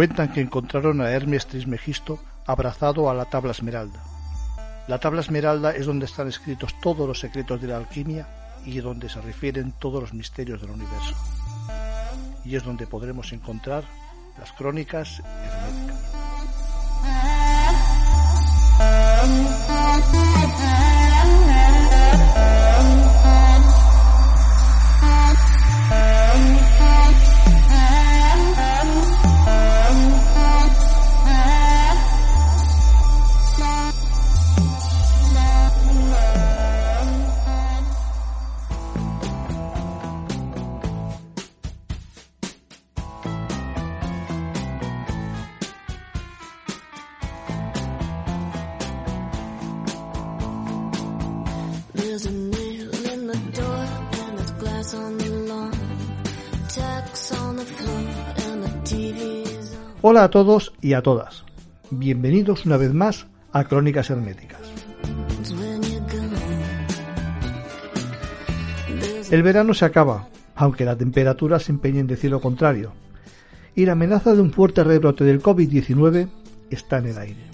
Cuentan que encontraron a Hermes Trismegisto abrazado a la tabla esmeralda. La tabla esmeralda es donde están escritos todos los secretos de la alquimia y donde se refieren todos los misterios del universo. Y es donde podremos encontrar las crónicas herméticas. A todos y a todas. Bienvenidos una vez más a Crónicas Herméticas. El verano se acaba, aunque la temperatura se empeña en decir lo contrario, y la amenaza de un fuerte rebrote del COVID-19 está en el aire.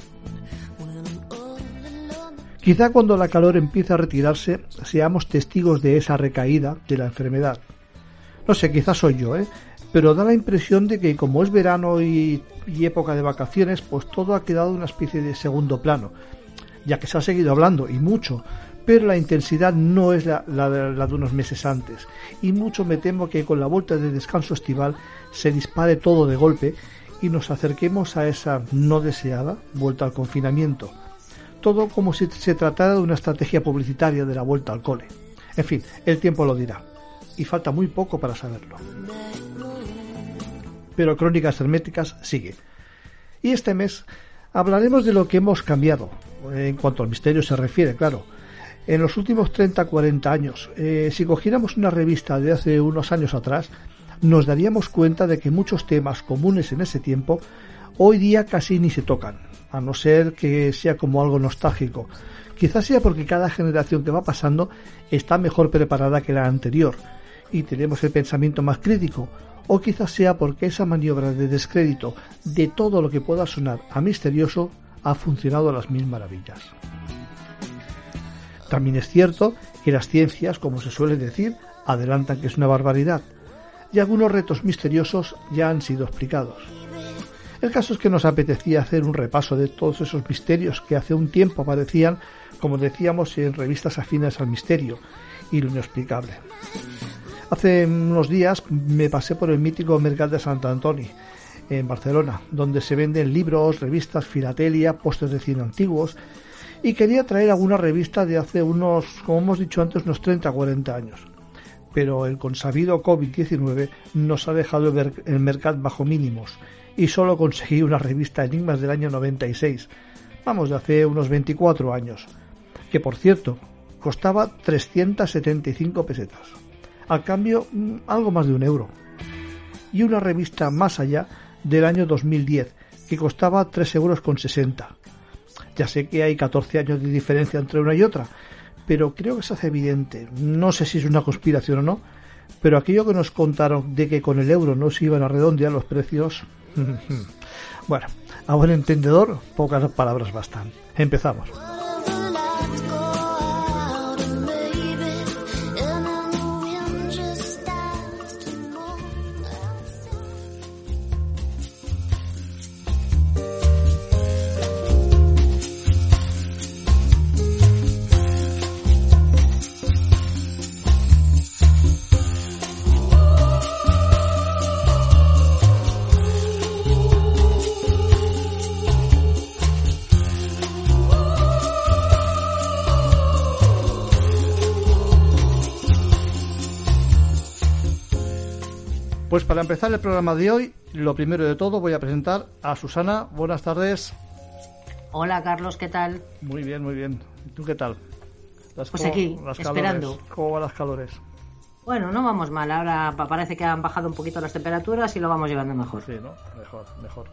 Quizá cuando la calor empiece a retirarse seamos testigos de esa recaída de la enfermedad. No sé, quizás soy yo, ¿eh? Pero da la impresión de que como es verano y, época de vacaciones, pues todo ha quedado una especie de segundo plano, ya que se ha seguido hablando y mucho, pero la intensidad no es la, de unos meses antes, y mucho me temo que con la vuelta de descanso estival se dispare todo de golpe y nos acerquemos a esa no deseada vuelta al confinamiento. Todo como si se tratara de una estrategia publicitaria de la vuelta al cole. En fin, el tiempo lo dirá. Y falta muy poco para saberlo pero Crónicas Herméticas sigue. Y este mes hablaremos de lo que hemos cambiado, en cuanto al misterio se refiere, claro. En los últimos 30-40 años, eh, si cogiéramos una revista de hace unos años atrás, nos daríamos cuenta de que muchos temas comunes en ese tiempo hoy día casi ni se tocan, a no ser que sea como algo nostálgico. Quizás sea porque cada generación que va pasando está mejor preparada que la anterior y tenemos el pensamiento más crítico, o quizás sea porque esa maniobra de descrédito de todo lo que pueda sonar a misterioso ha funcionado a las mil maravillas. También es cierto que las ciencias, como se suele decir, adelantan que es una barbaridad, y algunos retos misteriosos ya han sido explicados. El caso es que nos apetecía hacer un repaso de todos esos misterios que hace un tiempo aparecían, como decíamos, en revistas afines al misterio y lo inexplicable. Hace unos días me pasé por el mítico Mercat de Sant Antoni, en Barcelona, donde se venden libros, revistas, filatelia, postes de cine antiguos, y quería traer alguna revista de hace unos, como hemos dicho antes, unos 30 40 años. Pero el consabido COVID-19 nos ha dejado el mercado bajo mínimos y solo conseguí una revista Enigmas del año 96, vamos, de hace unos 24 años, que por cierto costaba 375 pesetas al cambio mm, algo más de un euro. Y una revista más allá del año 2010, que costaba 3 euros con 60. Ya sé que hay 14 años de diferencia entre una y otra, pero creo que se hace evidente, no sé si es una conspiración o no, pero aquello que nos contaron de que con el euro no se iban a redondear los precios, bueno, a buen entendedor, pocas palabras bastan. Empezamos. Pues para empezar el programa de hoy, lo primero de todo voy a presentar a Susana. Buenas tardes. Hola Carlos, ¿qué tal? Muy bien, muy bien. ¿Y tú qué tal? pues aquí, esperando. ¿Cómo van las calores? Bueno, no vamos mal. Ahora parece que han bajado un poquito las temperaturas y lo vamos llevando mejor. Sí, ¿no? Mejor, mejor.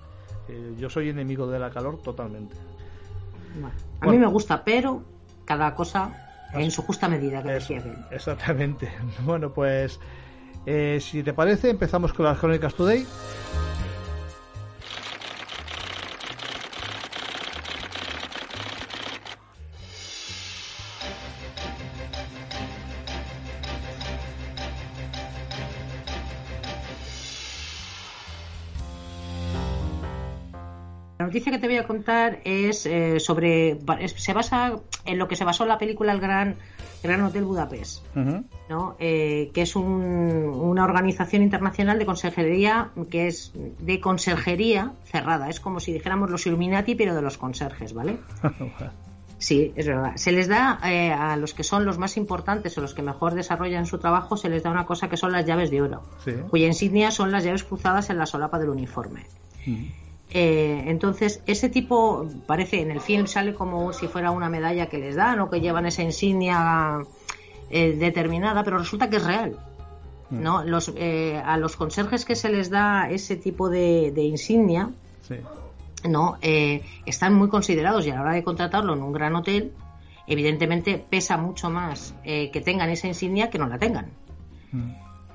Eh, yo soy enemigo de la calor totalmente. a mí me gusta, pero cada cosa en su justa medida que Exactamente. Bueno, pues eh, si te parece, empezamos con las crónicas today. La noticia que te voy a contar es eh, sobre. se basa en lo que se basó la película El Gran, Gran Hotel Budapest, ¿no? Eh, que es una organización internacional de consejería que es de conserjería cerrada. Es como si dijéramos los Illuminati, pero de los conserjes, ¿vale? Sí, es verdad. Se les da eh, a los que son los más importantes o los que mejor desarrollan su trabajo, se les da una cosa que son las llaves de oro, cuya insignia son las llaves cruzadas en la solapa del uniforme. Eh, entonces, ese tipo parece, en el film sale como si fuera una medalla que les dan o que llevan esa insignia eh, determinada, pero resulta que es real. Mm. ¿no? Los, eh, a los conserjes que se les da ese tipo de, insignia, ¿no? están muy considerados y a la hora de contratarlo en un gran hotel, evidentemente pesa mucho más que tengan esa insignia que no la tengan. Mm.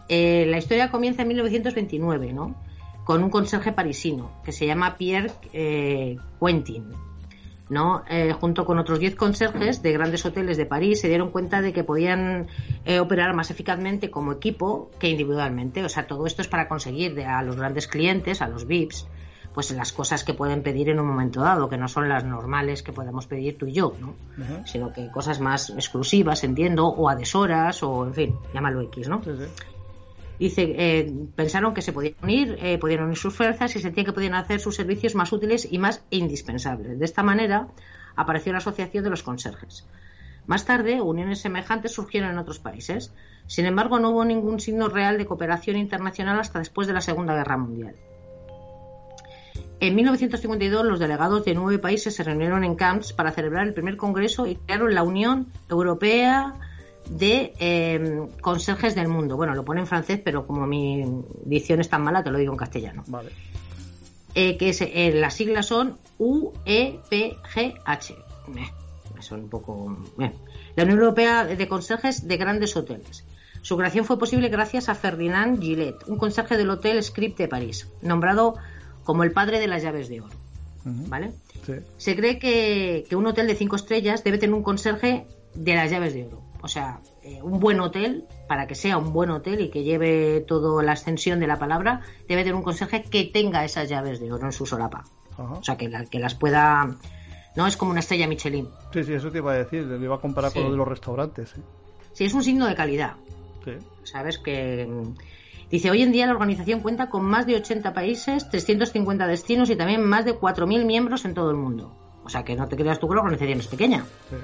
la historia comienza en 1929, ¿no? Con un conserje parisino que se llama Pierre eh, Quentin. ¿no? Eh, junto con otros 10 conserjes de grandes hoteles de París, se dieron cuenta de que podían eh, operar más eficazmente como equipo que individualmente. O sea, todo esto es para conseguir a los grandes clientes, a los VIPs, pues las cosas que pueden pedir en un momento dado, que no son las normales que podemos pedir tú y yo, ¿no? Sino que cosas más exclusivas, entiendo, o adhesoras, o en fin, llámalo X, ¿no? Dice, eh, pensaron que se podían unir, eh, podían unir sus fuerzas y sentían que podían hacer sus servicios más útiles y más indispensables. De esta manera apareció la Asociación de los Conserjes. Más tarde, uniones semejantes surgieron en otros países. Sin embargo, no hubo ningún signo real de cooperación internacional hasta después de la Segunda Guerra Mundial. En 1952, los delegados de nueve países se reunieron en Camps para celebrar el primer congreso y crearon la Unión Europea de eh, conserjes del mundo. Bueno, lo pone en francés, pero como mi dicción es tan mala, te lo digo en castellano. Vale. Eh, que eh, las siglas son UEPGH. son un poco. La Unión Europea de Conserjes de Grandes Hoteles. Su creación fue posible gracias a Ferdinand Gillet, un conserje del Hotel Script de París, nombrado como el padre de las llaves de oro. ¿Vale? Se cree que, que un hotel de cinco estrellas debe tener un conserje de las llaves de oro o sea, eh, un buen hotel, para que sea un buen hotel y que lleve toda la extensión de la palabra, debe tener un conserje que tenga esas llaves de oro en su solapa. O sea, que, que las pueda... No es como una estrella Michelin. Sí, sí, eso te iba a decir. Me iba a comparar con lo de los restaurantes. Sí. es un signo de calidad. Sí. Sabes que... Mm, dice, hoy en día la organización cuenta con más de 80 países, 350 destinos y también más de 4.000 miembros en todo el mundo. O sea, que no te creas tú que la organización es pequeña. Sí.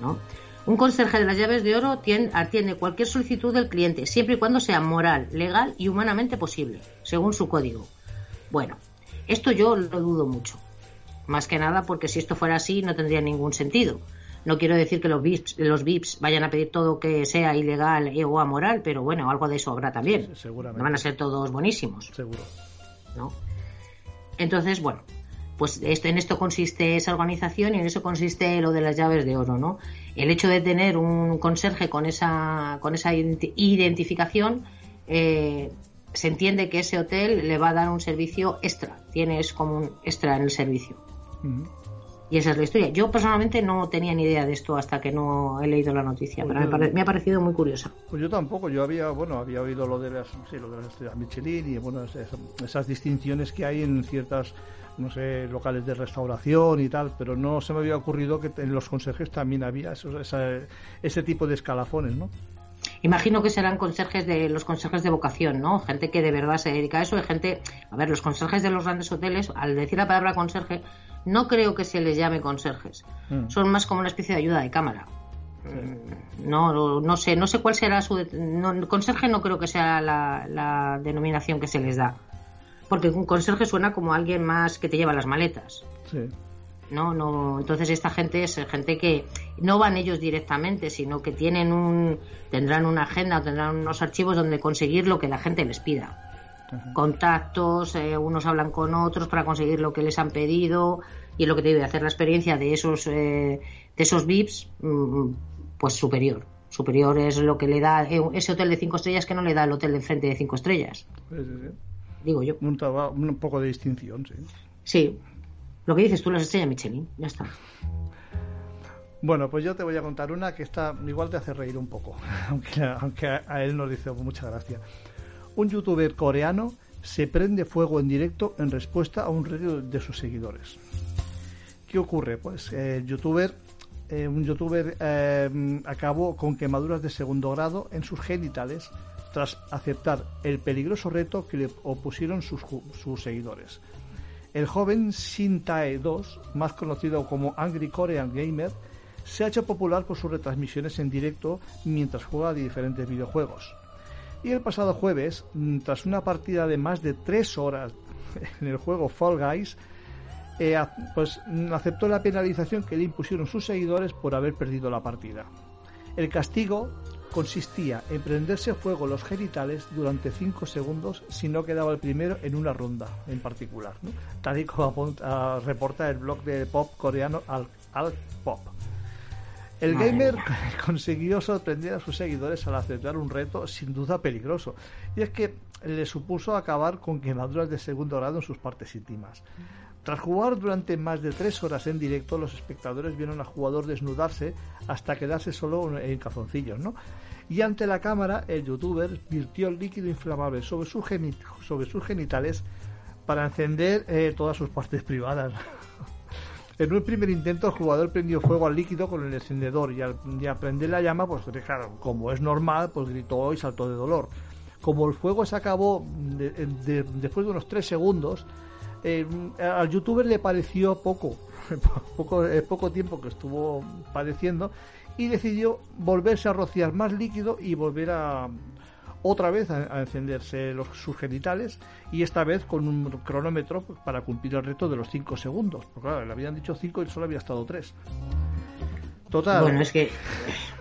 ¿No? Un conserje de las llaves de oro atiende cualquier solicitud del cliente, siempre y cuando sea moral, legal y humanamente posible, según su código. Bueno, esto yo lo dudo mucho. Más que nada porque si esto fuera así no tendría ningún sentido. No quiero decir que los VIPs, los VIPs vayan a pedir todo que sea ilegal o amoral, pero bueno, algo de eso habrá también. seguramente. No van a ser todos buenísimos. Seguro. ¿No? Entonces, bueno, pues esto, en esto consiste esa organización y en eso consiste lo de las llaves de oro, ¿no? El hecho de tener un conserje con esa, con esa identificación, eh, se entiende que ese hotel le va a dar un servicio extra, tienes como un extra en el servicio. Y esa es la historia. Yo personalmente no tenía ni idea de esto hasta que no he leído la noticia, pero me, ha parecido muy curiosa. Pues yo tampoco, yo había, bueno, había oído lo de las, sí, lo de las estrellas Michelin y bueno, esas distinciones que hay en ciertas no sé, locales de restauración y tal, pero no se me había ocurrido que en los conserjes también había ese tipo de escalafones, ¿no? Imagino que serán conserjes de los conserjes de vocación, ¿no? Gente que de verdad se dedica a eso, de gente, a ver, los conserjes de los grandes hoteles, al decir la palabra conserje, no creo que se les llame conserjes, mm. son más como una especie de ayuda de cámara. Mm, no, no sé, no sé cuál será su. conserje no creo que sea la denominación que se les da porque un conserje suena como alguien más que te lleva las maletas. Sí. No, no, entonces esta gente es gente que no van ellos directamente, sino que tienen un tendrán una agenda o tendrán unos archivos donde conseguir lo que la gente les pida. Contactos, eh, unos hablan con otros para conseguir lo que les han pedido y lo que te digo, hacer la experiencia de esos eh, de esos VIPs mm, pues superior. Superior es lo que le da eh, ese hotel de cinco estrellas que no le da el hotel de enfrente de cinco estrellas. Sí, sí, sí digo yo. Un, un poco de distinción, sí. Sí, lo que dices tú, las estrellas Michelin, ya está. Bueno, pues yo te voy a contar una que está igual te hace reír un poco, aunque, aunque a él nos dice mucha gracia. Un youtuber coreano se prende fuego en directo en respuesta a un reto de sus seguidores. ¿Qué ocurre? Pues el youtuber, eh, un youtuber eh, acabó con quemaduras de segundo grado en sus genitales tras aceptar el peligroso reto que le opusieron sus, seguidores. El joven Shintae 2, más conocido como Angry Korean Gamer, se ha hecho popular por sus retransmisiones en directo mientras juega diferentes videojuegos. Y el pasado jueves, mm, tras una partida de más de 3 horas en el juego Fall Guys, eh, pues mm, aceptó la penalización que le impusieron sus seguidores por haber perdido la partida. El castigo consistía en prenderse fuego los genitales durante 5 segundos si no quedaba el primero en una ronda en particular, tal y como reporta el blog de pop coreano Al, Pop. El gamer consiguió sorprender a sus seguidores al aceptar un reto sin duda peligroso, y es que le supuso acabar con quemaduras de segundo grado en sus partes íntimas. Tras jugar durante más de tres horas en directo, los espectadores vieron al jugador desnudarse hasta quedarse solo en calzoncillos, ¿no? Y ante la cámara, el youtuber virtió el líquido inflamable sobre, sobre sus genitales para encender eh, todas sus partes privadas. en un primer intento, el jugador prendió fuego al líquido con el encendedor y al, prender la llama, pues claro, como es normal, pues gritó y saltó de dolor. Como el fuego se acabó después de unos tres segundos, eh, al youtuber le pareció poco, poco tiempo que estuvo padeciendo y decidió volverse a rociar más líquido y volver a otra vez a, encenderse los, sus genitales y esta vez con un cronómetro para cumplir el reto de los 5 segundos. Porque claro, le habían dicho 5 y solo había estado 3. Total. Bueno, es que.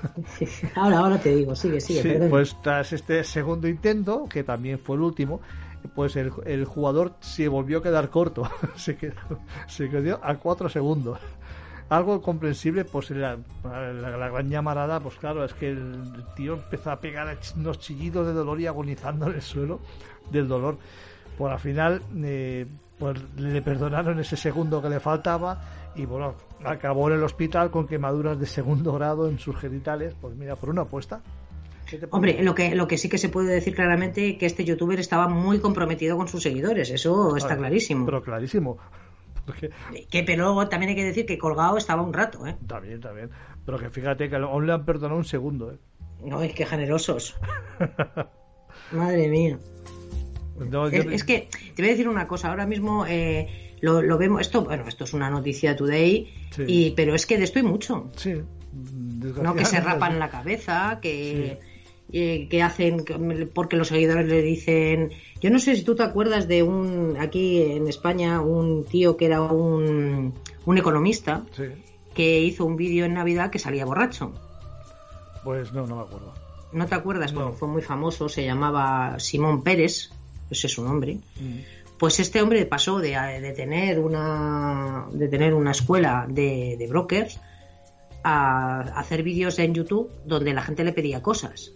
ahora, ahora te digo, sigue, sigue. pues tras este segundo intento, que también fue el último, pues el, el jugador se volvió a quedar corto. se, quedó, se quedó a 4 segundos. Algo comprensible, pues la, la, gran llamarada, pues claro, es que el tío empezó a pegar unos chillidos de dolor y agonizando en el suelo del dolor. Por al final, eh, pues le perdonaron ese segundo que le faltaba y bueno, acabó en el hospital con quemaduras de segundo grado en sus genitales. Pues mira, por una apuesta. Hombre, lo que, lo que sí que se puede decir claramente que este youtuber estaba muy comprometido con sus seguidores, eso está clarísimo. Pero clarísimo. Que, pero luego también hay que decir que colgado estaba un rato, ¿eh? Está bien. Pero que fíjate que aún le han perdonado un segundo, ¿eh? No, es que generosos. Madre mía. es, que te voy a decir una cosa. Ahora mismo eh, lo, vemos. Esto, bueno, esto es una noticia today, y, pero es que de esto hay mucho. Sí. No que se rapan la cabeza, que. Eh, que hacen porque los seguidores le dicen yo no sé si tú te acuerdas de un aquí en España un tío que era un, un economista que hizo un vídeo en Navidad que salía borracho pues no no me acuerdo. No te acuerdas fue muy famoso se llamaba Simón Pérez ese es su nombre. Mm. pues este hombre pasó de, de, tener una de tener una escuela de, de brokers a hacer vídeos en YouTube donde la gente le pedía cosas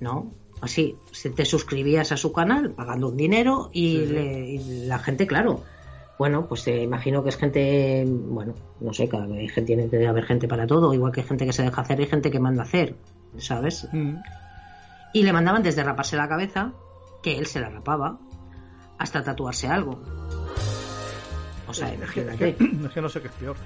¿no? Así, te suscribías a su canal pagando un dinero y, la gente, claro, bueno, pues te imagino que es gente, bueno, no sé, cada vez tiene que haber gente para todo, igual que hay gente que se deja hacer y gente que manda hacer, ¿sabes? Mm. Y le mandaban desde raparse la cabeza, que él se la rapaba, hasta tatuarse algo. O sea, imagínate. Es que no sé qué es peor.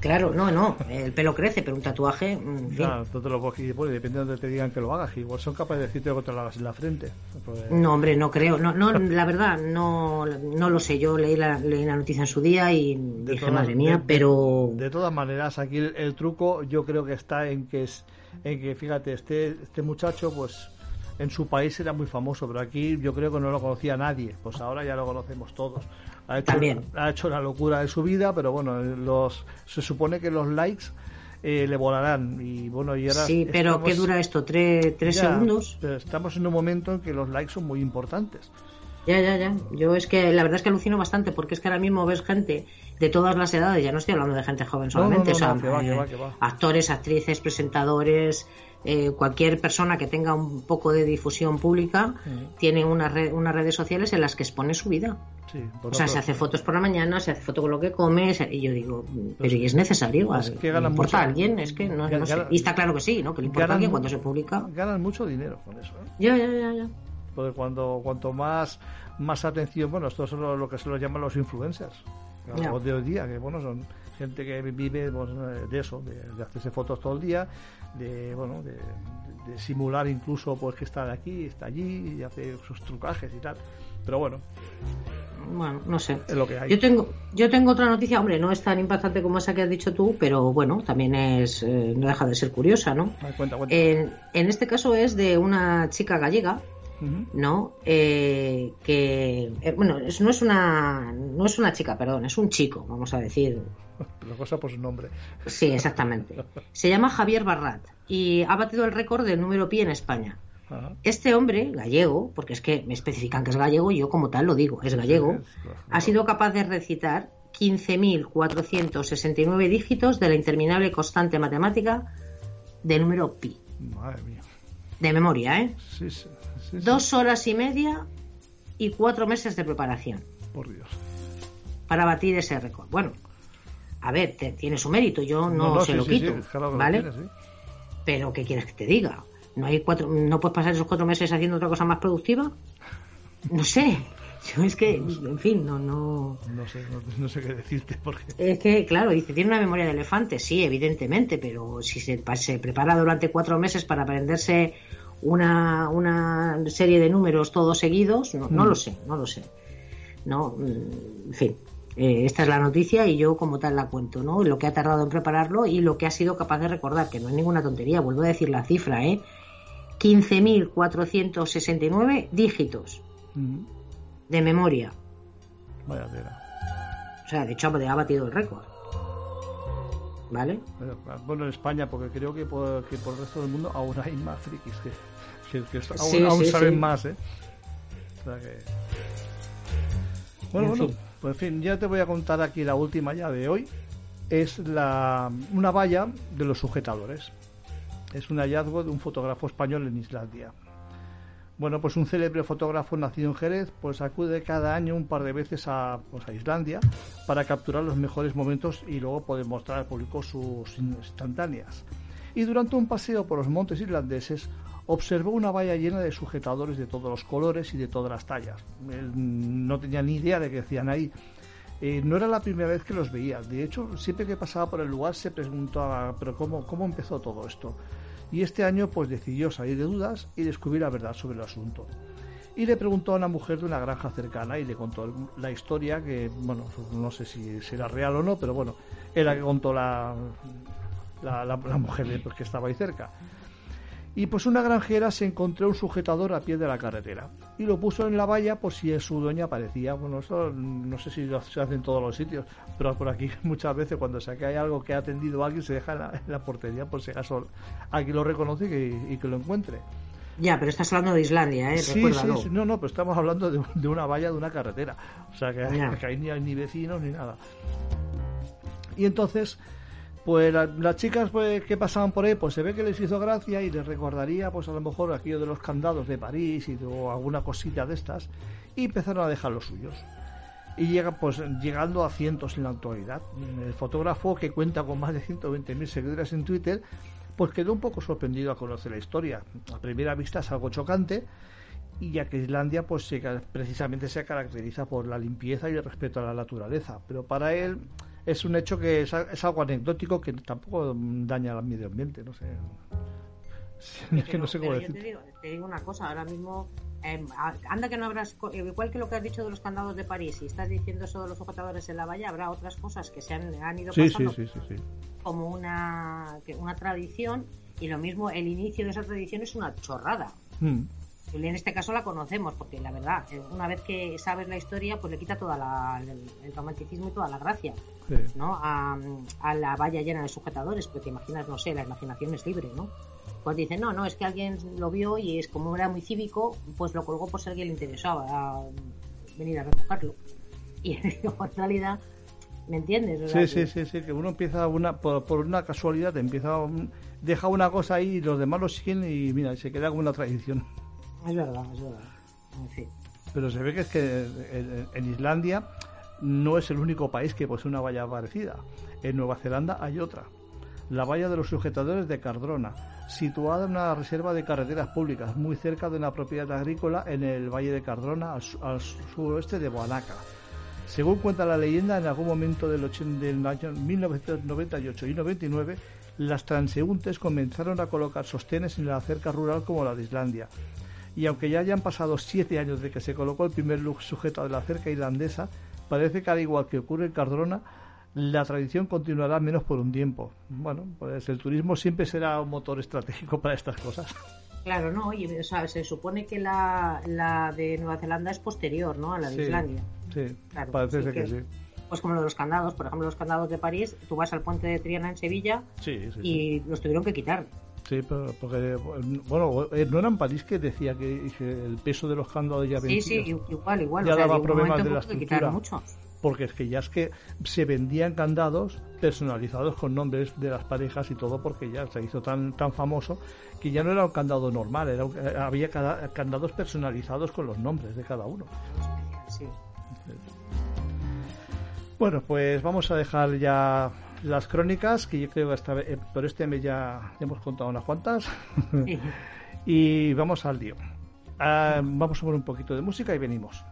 Claro, no, no, el pelo crece, pero un tatuaje. Claro, tú te lo coges y bueno, depende de donde te digan que lo hagas, igual son capaces de decirte que te lo hagas en la frente. Pues, no, hombre, no creo, no, no, la verdad, no, no lo sé. Yo leí la, leí la noticia en su día y dije, madre mía, pero. De, todas maneras, aquí el, truco yo creo que está en que es, en que fíjate, este, este muchacho, pues en su país era muy famoso, pero aquí yo creo que no lo conocía nadie, pues ahora ya lo conocemos todos. Ha hecho, ha hecho la locura de su vida, pero bueno, los se supone que los likes eh, le volarán. Y bueno y ahora sí pero qué dura esto tres, tres segundos. estamos en un momento en que los likes son muy importantes. Ya ya ya. Yo es que la verdad es que alucino bastante porque es que ahora mismo ves gente de todas las edades ya no estoy hablando de gente joven solamente actores actrices presentadores eh, cualquier persona que tenga un poco de difusión pública tiene una unas redes sociales en las que expone su vida. O sea, se hace fotos por la mañana, se hace foto con lo que come, y yo digo, pero ¿y es necesario? Es que ¿Le importa a alguien? Es que no, sé. Y está claro que sí, ¿no? Que le importa a alguien cuando se publica. Ganan mucho dinero con eso. ¿eh? Ya, ya, ya, ya. Porque cuando cuanto más más atención, bueno, esto es lo, que se lo llaman los influencers. Los de hoy día, que bueno, son gente que vive pues, de eso, de, hacerse fotos todo el día, de bueno, de, simular incluso pues que está de aquí, está allí y hace sus trucajes y tal. Pero bueno. Bueno, no sé. Es lo que hay. Yo tengo, yo tengo otra noticia, hombre, no es tan impactante como esa que has dicho tú, pero bueno, también es, eh, no deja de ser curiosa, ¿no? En, en este caso es de una chica gallega ¿no? Eh, que eh, bueno, no es una no es una chica, perdón, es un chico, vamos a decir. La cosa por su nombre. Sí, exactamente. Se llama Javier Barrat y ha batido el récord del número pi en España. Este hombre, gallego, porque es que me especifican que es gallego y yo como tal lo digo, es gallego, ha sido capaz de recitar 15.469 dígitos de la interminable constante matemática del número pi. Madre mía. De memoria, ¿eh? Sí, sí. Dos horas y media y cuatro meses de preparación. Por Dios. Para batir ese récord. Bueno, a ver, tiene su mérito, yo no, se lo quito, ¿vale? Pero ¿qué quieres que te diga? ¿No hay cuatro, no puedes pasar esos cuatro meses haciendo otra cosa más productiva? No sé. Yo es que, en fin, no, no. No sé, no, sé qué decirte porque. Es que, claro, dice, tiene una memoria de elefante, sí, evidentemente, pero si se, se prepara durante cuatro meses para aprenderse una, una serie de números todos seguidos, no, no lo mm. sé, no lo sé. No, mm, en fin, eh, esta es la noticia y yo como tal la cuento, ¿no? Lo que ha tardado en prepararlo y lo que ha sido capaz de recordar, que no es ninguna tontería, vuelvo a decir la cifra, ¿eh? 15.469 dígitos mm. de memoria. Vaya tela. O sea, de hecho ha batido el récord. ¿Vale? Bueno, en España, porque creo que por, que por el resto del mundo aún hay más frikis que, que, aún, saben más, ¿eh? Bueno, bueno, pues en fin, ya te voy a contar aquí la última ya de hoy. Es la, una valla de los sujetadores. Es un hallazgo de un fotógrafo español en Islandia. Bueno, pues un célebre fotógrafo nacido en Jerez, pues acude cada año un par de veces a, pues a Islandia para capturar los mejores momentos y luego poder mostrar al público sus instantáneas. Y durante un paseo por los montes irlandeses observó una valla llena de sujetadores de todos los colores y de todas las tallas. Él no tenía ni idea de qué decían ahí. Eh, no era la primera vez que los veía. De hecho, siempre que pasaba por el lugar se preguntaba, pero ¿cómo, cómo empezó todo esto? Y este año pues decidió salir de dudas y descubrir la verdad sobre el asunto. Y le preguntó a una mujer de una granja cercana y le contó la historia que, bueno, no sé si será real o no, pero bueno, era que contó la, la, mujer pues, que estaba ahí cerca. Y pues una granjera se encontró un sujetador a pie de la carretera y lo puso en la valla por si su dueña aparecía. Bueno, eso no sé si se hace en todos los sitios, pero por aquí muchas veces cuando se que hay algo que ha atendido a alguien se deja en la, portería por si acaso alguien lo reconoce y que, lo encuentre. Ya, pero estás hablando de Islandia, ¿eh? Sí, sí, no, no, pero estamos hablando de, una valla de una carretera. O sea, que, que ahí ni hay ni vecinos ni nada. Y entonces pues las chicas pues, que pasaban por ahí, pues se ve que les hizo gracia y les recordaría, pues a lo mejor aquello de los candados de París y de, alguna cosita de estas, y empezaron a dejar los suyos. Y llega, pues llegando a cientos en la actualidad. El fotógrafo, que cuenta con más de 120.000 seguidores en Twitter, pues quedó un poco sorprendido a conocer la historia. A primera vista es algo chocante, y ya que Islandia pues precisamente se caracteriza por la limpieza y el respeto a la naturaleza. Pero para él es un hecho que es, algo anecdótico que tampoco daña al medio ambiente, no sé. Es que no sé cómo decir. Te, digo, una cosa, ahora mismo, em, anda que no habrás, igual que lo que has dicho de los candados de París, y estás diciendo eso de los sujetadores en la valla, habrá otras cosas que se han, ido pasando como una, una tradición, y lo mismo, el inicio de esa tradición es una chorrada. Hmm en este caso la conocemos, porque la verdad, eh, una vez que sabes la historia, pues le quita toda la, el, romanticismo y toda la gracia, ¿no? A, la valla llena de sujetadores, porque te imaginas, no sé, la imaginación es libre, ¿no? Pues dicen, no, no, es que alguien lo vio y es como era muy cívico, pues lo colgó por si a alguien le interesaba venir a recogerlo. Y en realidad, ¿me entiendes? Sí, sí, sí, sí, que uno empieza una, por, una casualidad, empieza, deja una cosa ahí y los demás lo siguen y mira, se queda como una tradición. Es verdad, es verdad. Pero se ve que es que en, Islandia no es el único país que posee una valla parecida. En Nueva Zelanda hay otra. La valla de los sujetadores de Cardrona. situada en una reserva de carreteras públicas, muy cerca de una propiedad agrícola en el Valle de Cardrona, al, suroeste de Boanaca. Según cuenta la leyenda, en algún momento del, del año 1998 y 99, las transeúntes comenzaron a colocar sostenes en la cerca rural como la de Islandia. Y aunque ya hayan pasado siete años de que se colocó el primer sujeto de la cerca islandesa, parece que al igual que ocurre en Cardrona, la tradición continuará menos por un tiempo. Bueno, pues el turismo siempre será un motor estratégico para estas cosas. Claro, no, y se supone que la, la de Nueva Zelanda es posterior, ¿no? A la de Islandia. Sí, parece que, sí. Pues como lo de los candados, por ejemplo, los candados de París, tú vas al puente de Triana en Sevilla y los tuvieron que quitar. Sí, pero porque, bueno, eh, no era en París que decía que, el peso de los candados ya vencidos. Sí, sí, igual, igual. Ya daba problemas de la estructura. Mucho porque es que ya es que se vendían candados personalizados con nombres de las parejas y todo porque ya se hizo tan tan famoso que ya no era un candado normal, era eh, había candados personalizados con los nombres de cada uno. Bueno, pues vamos a dejar ya las crónicas, que yo creo que esta eh, por este mes ya hemos contado unas cuantas. y vamos al lío. Ah, vamos a poner un poquito de música y venimos.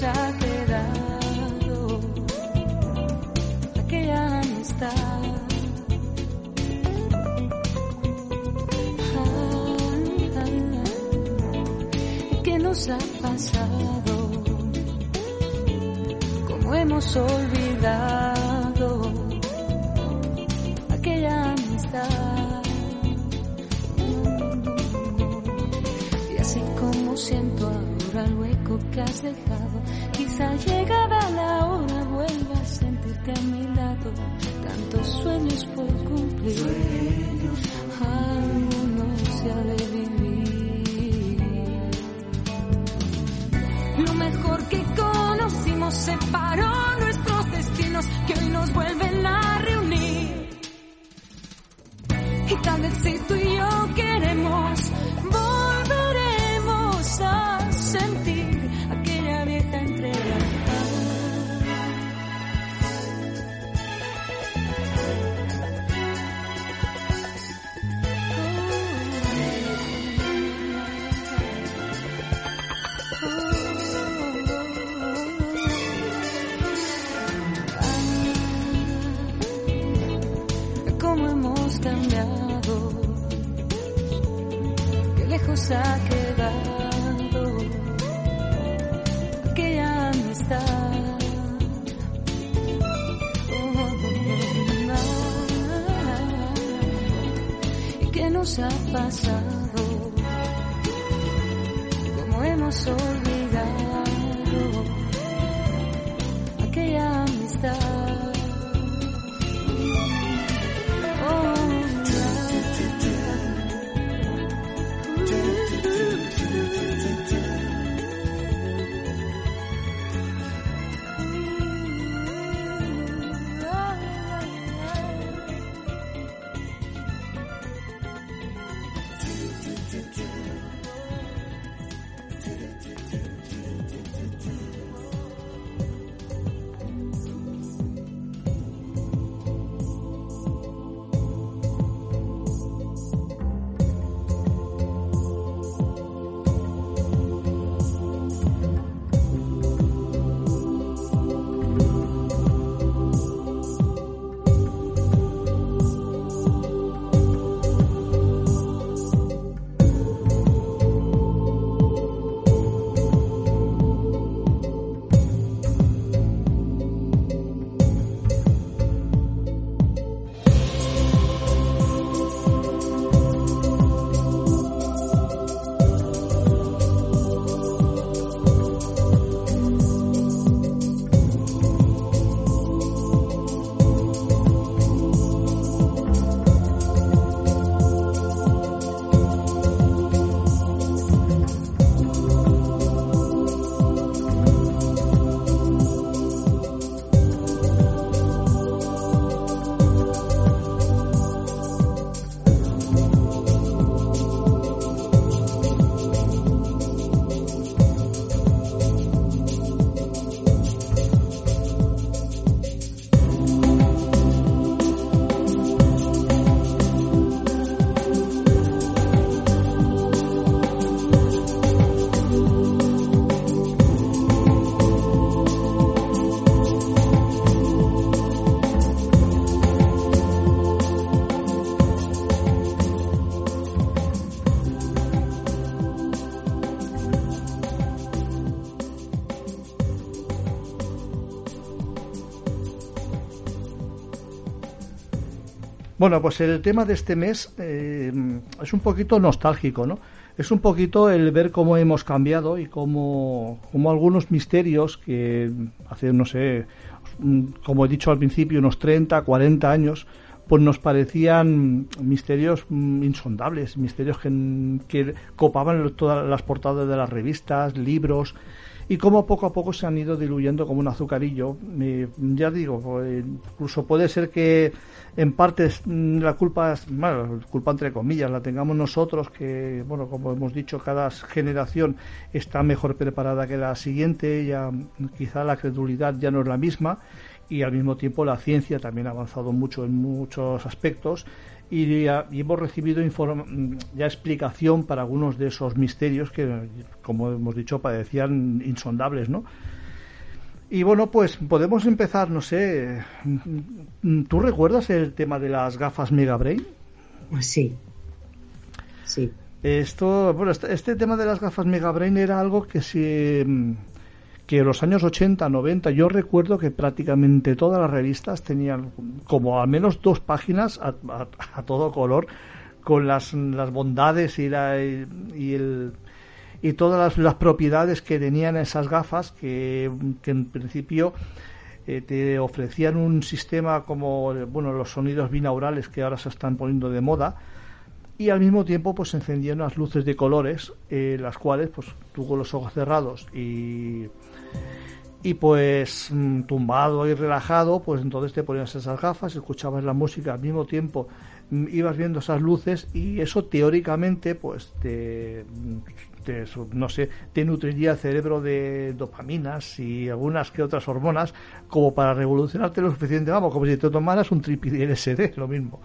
nos ha quedado aquella amistad. Ah, ¿Qué nos ha pasado? ¿Cómo hemos olvidado? Hasta llegada la hora vuelva a sentirte a mi lado. Tantos sueños por cumplir. Bueno, pues el tema de este mes eh, es un poquito nostálgico, ¿no? Es un poquito el ver cómo hemos cambiado y cómo, cómo algunos misterios que hace, no sé, como he dicho al principio, unos 30, 40 años, pues nos parecían misterios mm, insondables, misterios que, que copaban todas las portadas de las revistas, libros, y cómo poco a poco se han ido diluyendo como un azucarillo. ya digo, pues, incluso puede ser que en parte mm, la culpa, bueno, culpa entre comillas, la tengamos nosotros, que, bueno, como hemos dicho, cada generación está mejor preparada que la siguiente, ya quizá la credulidad ya no es la misma y al mismo tiempo la ciencia también ha avanzado mucho en muchos aspectos y, hemos recibido ya explicación para algunos de esos misterios que, como hemos dicho, parecían insondables, ¿no? Y bueno, pues podemos empezar, no sé, ¿tú recuerdas el tema de las gafas Mega Brain? Sí. Sí. Esto, bueno, este, este tema de las gafas Mega Brain era algo que se que en los años 80, 90, yo recuerdo que prácticamente todas las revistas tenían como al menos dos páginas a, todo color con las, las bondades y, la, y, el, y todas las, propiedades que tenían esas gafas que, en principio eh, te ofrecían un sistema como bueno los sonidos binaurales que ahora se están poniendo de moda y al mismo tiempo pues encendían unas luces de colores eh, las cuales pues tú con los ojos cerrados y y pues mm, tumbado y relajado, pues entonces te ponías esas gafas, escuchabas la música al mismo tiempo, mm, ibas viendo esas luces y eso teóricamente pues te, no sé, te nutriría el cerebro de dopaminas y algunas que otras hormonas como para revolucionarte lo suficiente, vamos, como si te tomaras un tripi de LSD, lo mismo.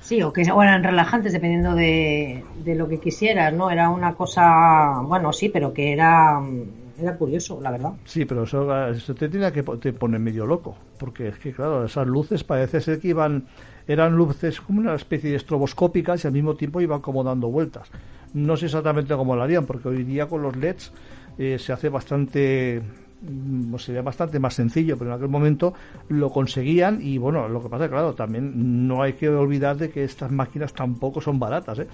Sí, o que eran relajantes dependiendo de, de lo que quisieras, ¿no? Era una cosa, bueno, sí, pero que era era curioso, la verdad. Sí, pero eso, te tiene que te pone medio loco, porque es que, claro, esas luces parece ser que iban, eran luces como una especie de estroboscópicas y al mismo tiempo iban como dando vueltas. No sé exactamente cómo lo harían, porque hoy día con los LEDs eh, se hace bastante mm, sería bastante más sencillo, pero en aquel momento lo conseguían y bueno, lo que pasa, claro, también no hay que olvidar de que estas máquinas tampoco son baratas, ¿eh?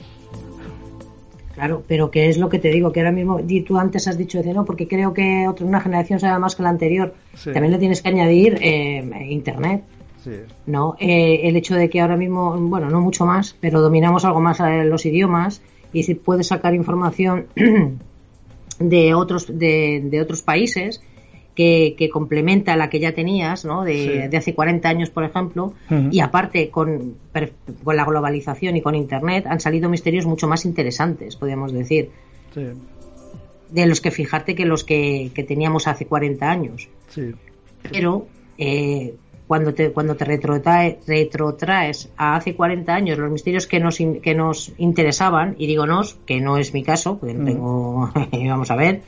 Claro, pero que es lo que te digo, que ahora mismo, y tú antes has dicho de no, porque creo que otra, una generación será más que la anterior, también le tienes que añadir eh, Internet. ¿no? Eh, el hecho de que ahora mismo, bueno, no mucho más, pero dominamos algo más eh, los idiomas y si puedes sacar información de otros, de, de otros países, que, que, complementa la que ya tenías, ¿no? De, de hace 40 años, por ejemplo, y aparte con, con, la globalización y con Internet han salido misterios mucho más interesantes, podríamos decir. De los que fijarte que los que, que teníamos hace 40 años. Pero eh, cuando te, cuando te retrotraes a hace 40 años los misterios que nos, que nos interesaban, y digo nos, que no es mi caso, porque no tengo, vamos a ver,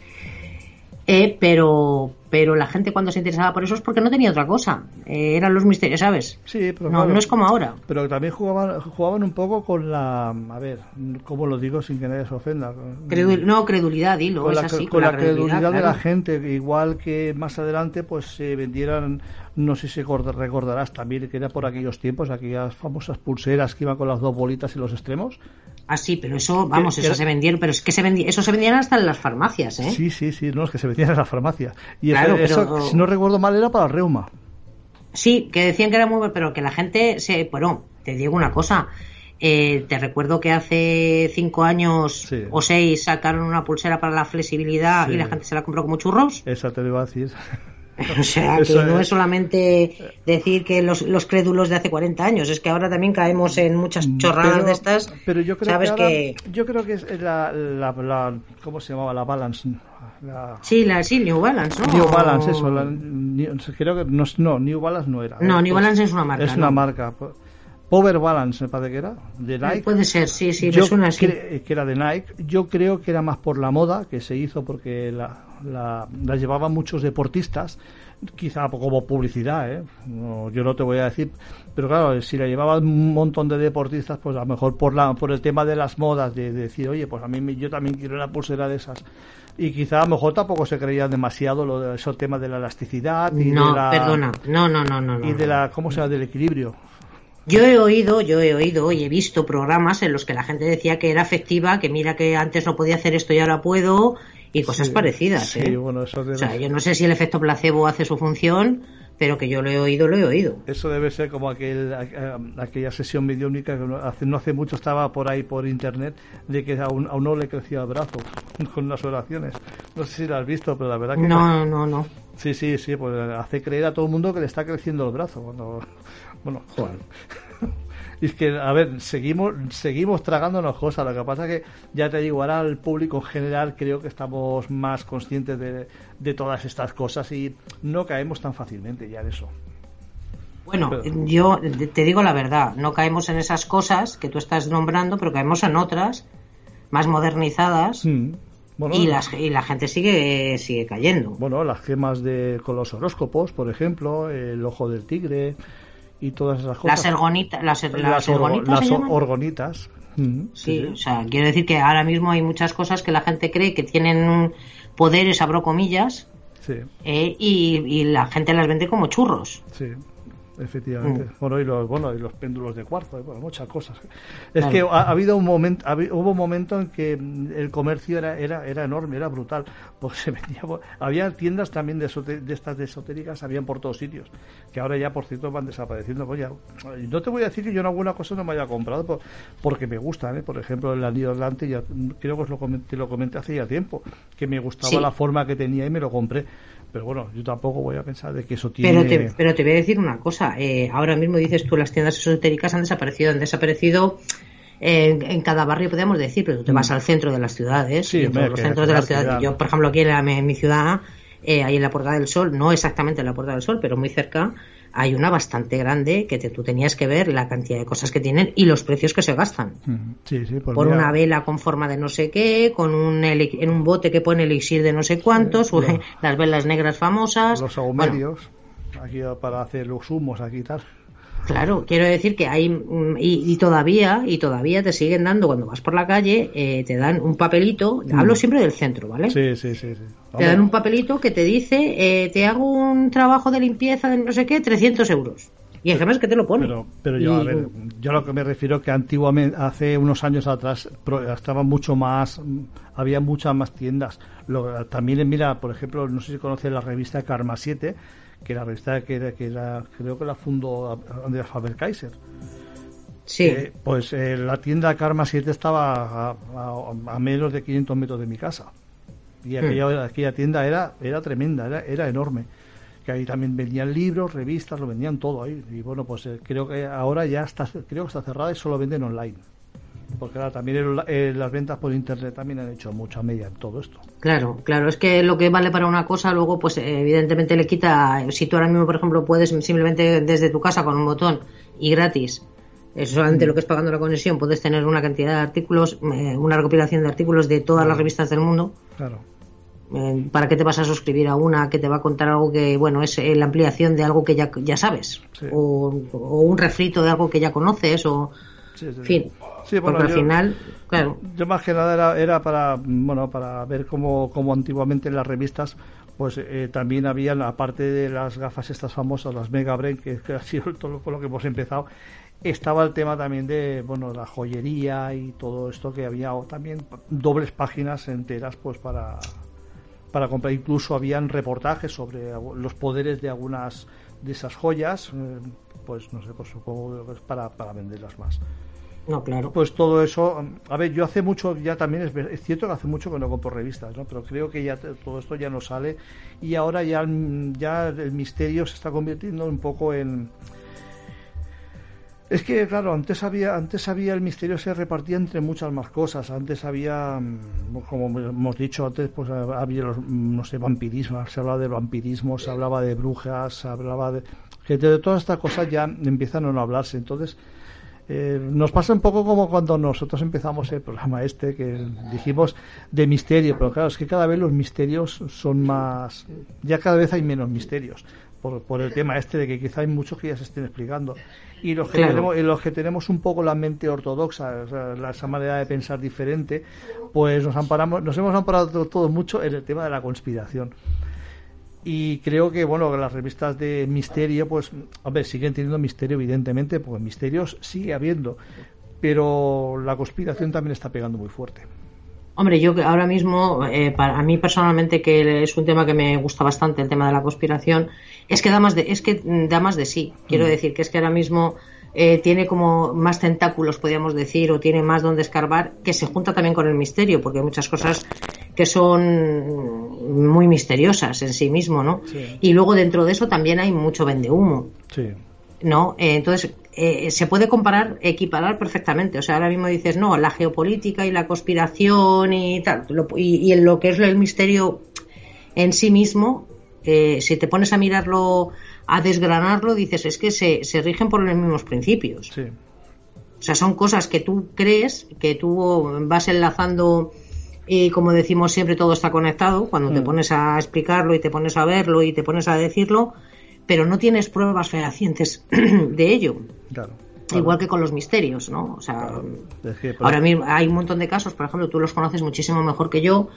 eh, pero, pero la gente cuando se interesaba por eso es porque no tenía otra cosa. Eh, eran los misterios, ¿sabes? Sí, pero no, no es como ahora. Pero también jugaban, jugaban un poco con la. A ver, ¿cómo lo digo sin que nadie se ofenda? no, credulidad, dilo, con es la, así. Con, la, credulidad, de la gente, igual que más adelante pues se vendieran, no sé si recordarás también que era por aquellos tiempos, aquellas famosas pulseras que iban con las dos bolitas y los extremos. Ah, sí, pero eso, vamos, eso se vendieron, pero es que se vendía, eso se vendían hasta en las farmacias, ¿eh? Sí, sí, sí, no, es que se vendían en las farmacias. Y eso, si no recuerdo mal, era para el reuma. Sí, que decían que era muy pero que la gente se, bueno, te digo una cosa, eh, te recuerdo que hace cinco años o seis sacaron una pulsera para la flexibilidad y la gente se la compró como churros. Esa te lo iba a decir. O sea, que no es solamente decir que los, los, crédulos de hace 40 años, es que ahora también caemos en muchas mm, chorradas de estas. Pero yo creo ¿sabes que, Yo creo que es la, la, ¿Cómo se llamaba? La Balance. Sí, la, sí, New Balance, ¿no? New Balance, eso. creo que no, no, New Balance no era. No, New Balance es una marca. Es una marca. Power Balance, me parece que era, de Nike. Puede ser, sí, sí, me suena así. que era de Nike. Yo creo que era más por la moda, que se hizo porque la, la, la llevaban muchos deportistas, quizá como publicidad, ¿eh? yo no te voy a decir, pero claro, si la llevaban un montón de deportistas, pues a lo mejor por, la, por el tema de las modas, de, decir, oye, pues a mí yo también quiero una pulsera de esas. Y quizá a lo mejor tampoco se creía demasiado lo de esos temas de la elasticidad y no, de la... perdona, no, no, no, no. Y de la, ¿cómo se llama? Del equilibrio Yo he oído, yo he oído y he visto programas en los que la gente decía que era efectiva, que mira que antes no podía hacer esto y ahora puedo, y cosas parecidas. Sí, ¿eh? bueno, eso O sea, yo no sé si el efecto placebo hace su función, pero que yo lo he oído, lo he oído. Eso debe ser como aquel, aquella sesión mediúnica que no hace, no hace mucho estaba por ahí por internet de que a, un- a uno le crecía el brazo con las oraciones. No sé si lo has visto, pero la verdad que No, no, no. Sí, sí, sí, pues hace creer a todo el mundo que le está creciendo el brazo. Cuando, bueno, y es que, a ver, seguimos, seguimos tragándonos cosas. Lo que pasa es que, ya te digo, ahora el público en general creo que estamos más conscientes de, de todas estas cosas y no caemos tan fácilmente ya en eso. Bueno, Pero- yo te digo la verdad, no caemos en esas cosas que tú estás nombrando, pero caemos en otras más modernizadas Mm. Bueno, y, las, y la gente sigue, sigue cayendo. bueno, las gemas de, con los horóscopos, por ejemplo, el ojo del tigre y todas esas cosas. Las ergonitas, las, er- las ergonitas las orgonitas. Mm, Sí, o sea, quiero decir que ahora mismo hay muchas cosas que la gente cree que tienen poderes, abro comillas, sí. eh, y, y la gente las vende como churros. Sí, efectivamente. Mm. Bueno, y los, bueno, y los péndulos de cuarzo, bueno, muchas cosas. Es que ha, ha habido un momento, ha hubo un momento en que el comercio era, era, era enorme, era brutal, porque se vendía, había tiendas también de, estas de esotéricas, habían por todos sitios, que ahora ya, por cierto, van desapareciendo. Pues ya, no te voy a decir que yo en alguna cosa no me haya comprado, por- porque me gustan, ¿eh? por ejemplo, el anillo atlante, ya, creo que os lo comenté, lo comenté hace ya tiempo, que me gustaba Sí. la forma que tenía y me lo compré. Pero bueno, yo tampoco voy a pensar de que eso tiene... Pero te, pero te voy a decir una cosa. eh, ahora mismo dices tú, las tiendas esotéricas han desaparecido. Han desaparecido eh, en, en cada barrio, podríamos decir, pero tú te vas al centro de las ciudades. Mm. Sí, y en todos los centros de las ciudades. Yo, por ejemplo, aquí en, la- en mi ciudad, eh, ahí en la Puerta del Sol, no exactamente en la Puerta del Sol, pero muy cerca, hay una bastante grande que te- tú tenías que ver la cantidad de cosas que tienen y los precios que se gastan. Sí, sí, por una vela con forma de no sé qué, con un en un bote que pone elixir de no sé cuántos, las velas negras famosas. los Bueno, saumerios, aquí para hacer los humos, aquí y tal. Claro, quiero decir que hay mm, y, y todavía y todavía te siguen dando cuando vas por la calle eh, te dan un papelito. Hablo siempre del centro, ¿vale? Mm. Sí, sí, sí. sí. Te dan un papelito que te dice eh, te hago un trabajo de limpieza de no sé qué 300 euros y además que te lo pone. Pero, pero yo, a ver, yo a lo que me refiero que antiguamente, hace unos años atrás, estaba mucho más, mm, había muchas más tiendas. Lo- también, mira, por ejemplo, no sé si conoces la revista Karma 7, que la revista que, era- que era- creo que la fundó Andrea Faber-Kaiser. sí, Eh, pues eh, la tienda Karma 7 estaba a, a- a menos de 500 metros de mi casa. Y aquella, aquella tienda era, era tremenda, era, era enorme. Que ahí también vendían libros, revistas, lo vendían todo ahí. Y bueno, pues eh, creo que ahora ya está, creo que está cerrada y solo venden online. Porque ahora también el- eh, las ventas por internet también han hecho mucha media en todo esto. Claro, claro, es que lo que vale para una cosa luego pues evidentemente le quita, si tú ahora mismo por ejemplo puedes simplemente desde tu casa con un botón y gratis, eh, solamente lo que es pagando la conexión, puedes tener una cantidad de artículos, eh, una recopilación de artículos de todas las revistas del mundo, Claro. eh, ¿para qué te vas a suscribir a una que te va a contar algo que, bueno, es eh, la ampliación de algo que ya, ya sabes? Sí. O, o un refrito de algo que ya conoces, o, Sí, sí, en fin, Sí, bueno, porque al yo- final, claro, Yo más que nada era, era para bueno para ver cómo, cómo antiguamente en las revistas pues eh, también habían aparte de las gafas estas famosas las Mega Brain que, que ha sido todo con lo que hemos empezado. Estaba el tema también de bueno la joyería y todo esto que había también dobles páginas enteras pues para para comprar. Incluso habían reportajes sobre los poderes de algunas de esas joyas eh, pues no sé pues supongo que es para, para venderlas más no, claro. pues todo eso, a ver, yo hace mucho, ya también es, cierto que hace mucho que no compro revistas, ¿no? Pero creo que ya todo esto ya no sale y ahora ya, mm, ya el misterio se está convirtiendo un poco en... Es que, claro, antes había, antes había el misterio se repartía entre muchas más cosas. Antes había, mm, como hemos dicho antes, pues había los, mm, no sé, vampirismo, se hablaba de vampirismo, se hablaba de brujas, se hablaba de... Que de todas estas cosas ya empiezan a no hablarse. Entonces, eh, nos pasa un poco como cuando nosotros empezamos el programa este, que dijimos de misterio, pero claro, es que cada vez los misterios son más, ya cada vez hay menos misterios, por, por el tema este de que quizá hay muchos que ya se estén explicando. Y los que, Claro. tenemos, y los que tenemos un poco la mente ortodoxa, o sea, la- esa manera de pensar diferente, pues nos amparamos, nos hemos amparado todo mucho en el tema de la conspiración. Y creo que bueno las revistas de misterio pues ver siguen teniendo misterio evidentemente porque misterios sigue habiendo pero la conspiración también está pegando muy fuerte Hombre, yo ahora mismo, eh, para a mí personalmente, que es un tema que me gusta bastante, el tema de la conspiración, es que da más de, es que da más de sí. Quiero mm. decir que es que ahora mismo eh, tiene como más tentáculos, podríamos decir, o tiene más donde escarbar, que se junta también con el misterio, porque hay muchas cosas que son muy misteriosas en sí mismo, ¿no? Y luego dentro de eso también hay mucho vendehumo. Sí. ¿No? Eh, entonces, eh, se puede comparar, equiparar perfectamente. O sea, ahora mismo dices, no, la geopolítica y la conspiración y tal, y, en lo que es el misterio en sí mismo, eh, si te pones a mirarlo, a desgranarlo, dices, es que se, se rigen por los mismos principios. Sí. O sea, son cosas que tú crees, que tú vas enlazando y como decimos siempre, todo está conectado. Cuando te mm. pones a explicarlo y te pones a verlo y te pones a decirlo, pero no tienes pruebas fehacientes de ello. Igual que con los misterios, ¿no? O sea, ahora mismo hay un montón de casos, por ejemplo, tú los conoces muchísimo mejor que yo.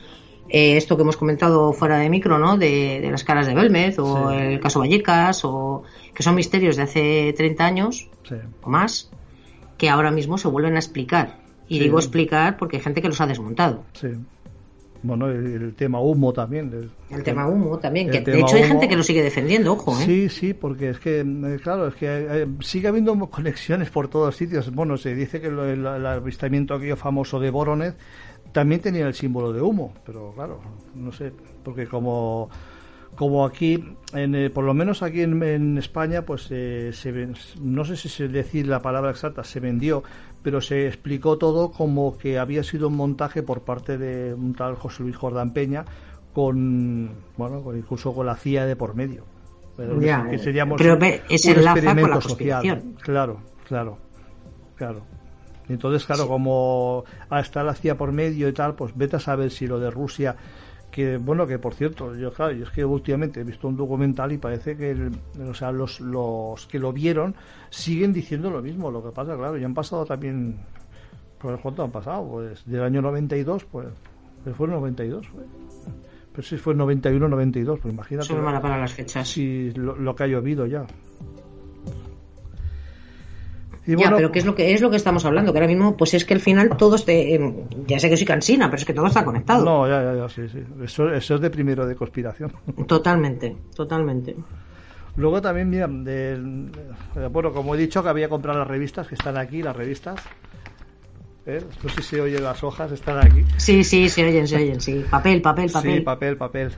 Eh, esto que hemos comentado fuera de micro, ¿no? De, las caras de Belmez o el caso Vallecas, o que son misterios de hace 30 años o más, que ahora mismo se vuelven a explicar. Y digo explicar porque hay gente que los ha desmontado. Sí. Bueno, el, tema humo también. El, tema humo también, que de hecho hay gente que lo sigue defendiendo, ojo. ¿eh? Sí, sí, porque es que, eh, claro, es que sigue habiendo conexiones por todos sitios. Bueno, se dice que el, avistamiento aquello famoso de Voronez también tenía el símbolo de humo, pero claro, no sé, porque como como aquí, en, eh, por lo menos aquí en, España, pues se, no sé si se decir la palabra exacta, se vendió, pero se explicó todo como que había sido un montaje por parte de un tal José Luis Jordán Peña con, bueno, incluso con la CIA de por medio. Pero, que seríamos pero es un experimento social. Claro, claro, claro. Entonces, claro, como está la CIA por medio y tal, pues vete a saber si lo de Rusia que bueno que por cierto yo claro es que últimamente he visto un documental y parece que o sea los, los que lo vieron siguen diciendo lo mismo. Lo que pasa claro ya han pasado también pues cuánto han pasado pues del año 92 pues, pues fue el 92 fue. pero si fue el 91 92 pues imagínate Son para las fechas. si lo que ha llovido ya ya, pero ¿qué es lo que es lo que estamos hablando? Que ahora mismo, pues es que al final todo este, em, ya sé que soy cansina, pero es que todo está conectado. No, ya, ya, ya, sí, sí. Eso, eso es de primero de conspiración. Totalmente, totalmente. Luego también, mira, bueno, como he dicho, que había comprado las revistas, que están aquí, las revistas. ¿Eh? No sé si se oyen las hojas, están aquí. Sí, sí, se oyen, se oyen, sí. Papel, papel, papel. Sí, papel, papel.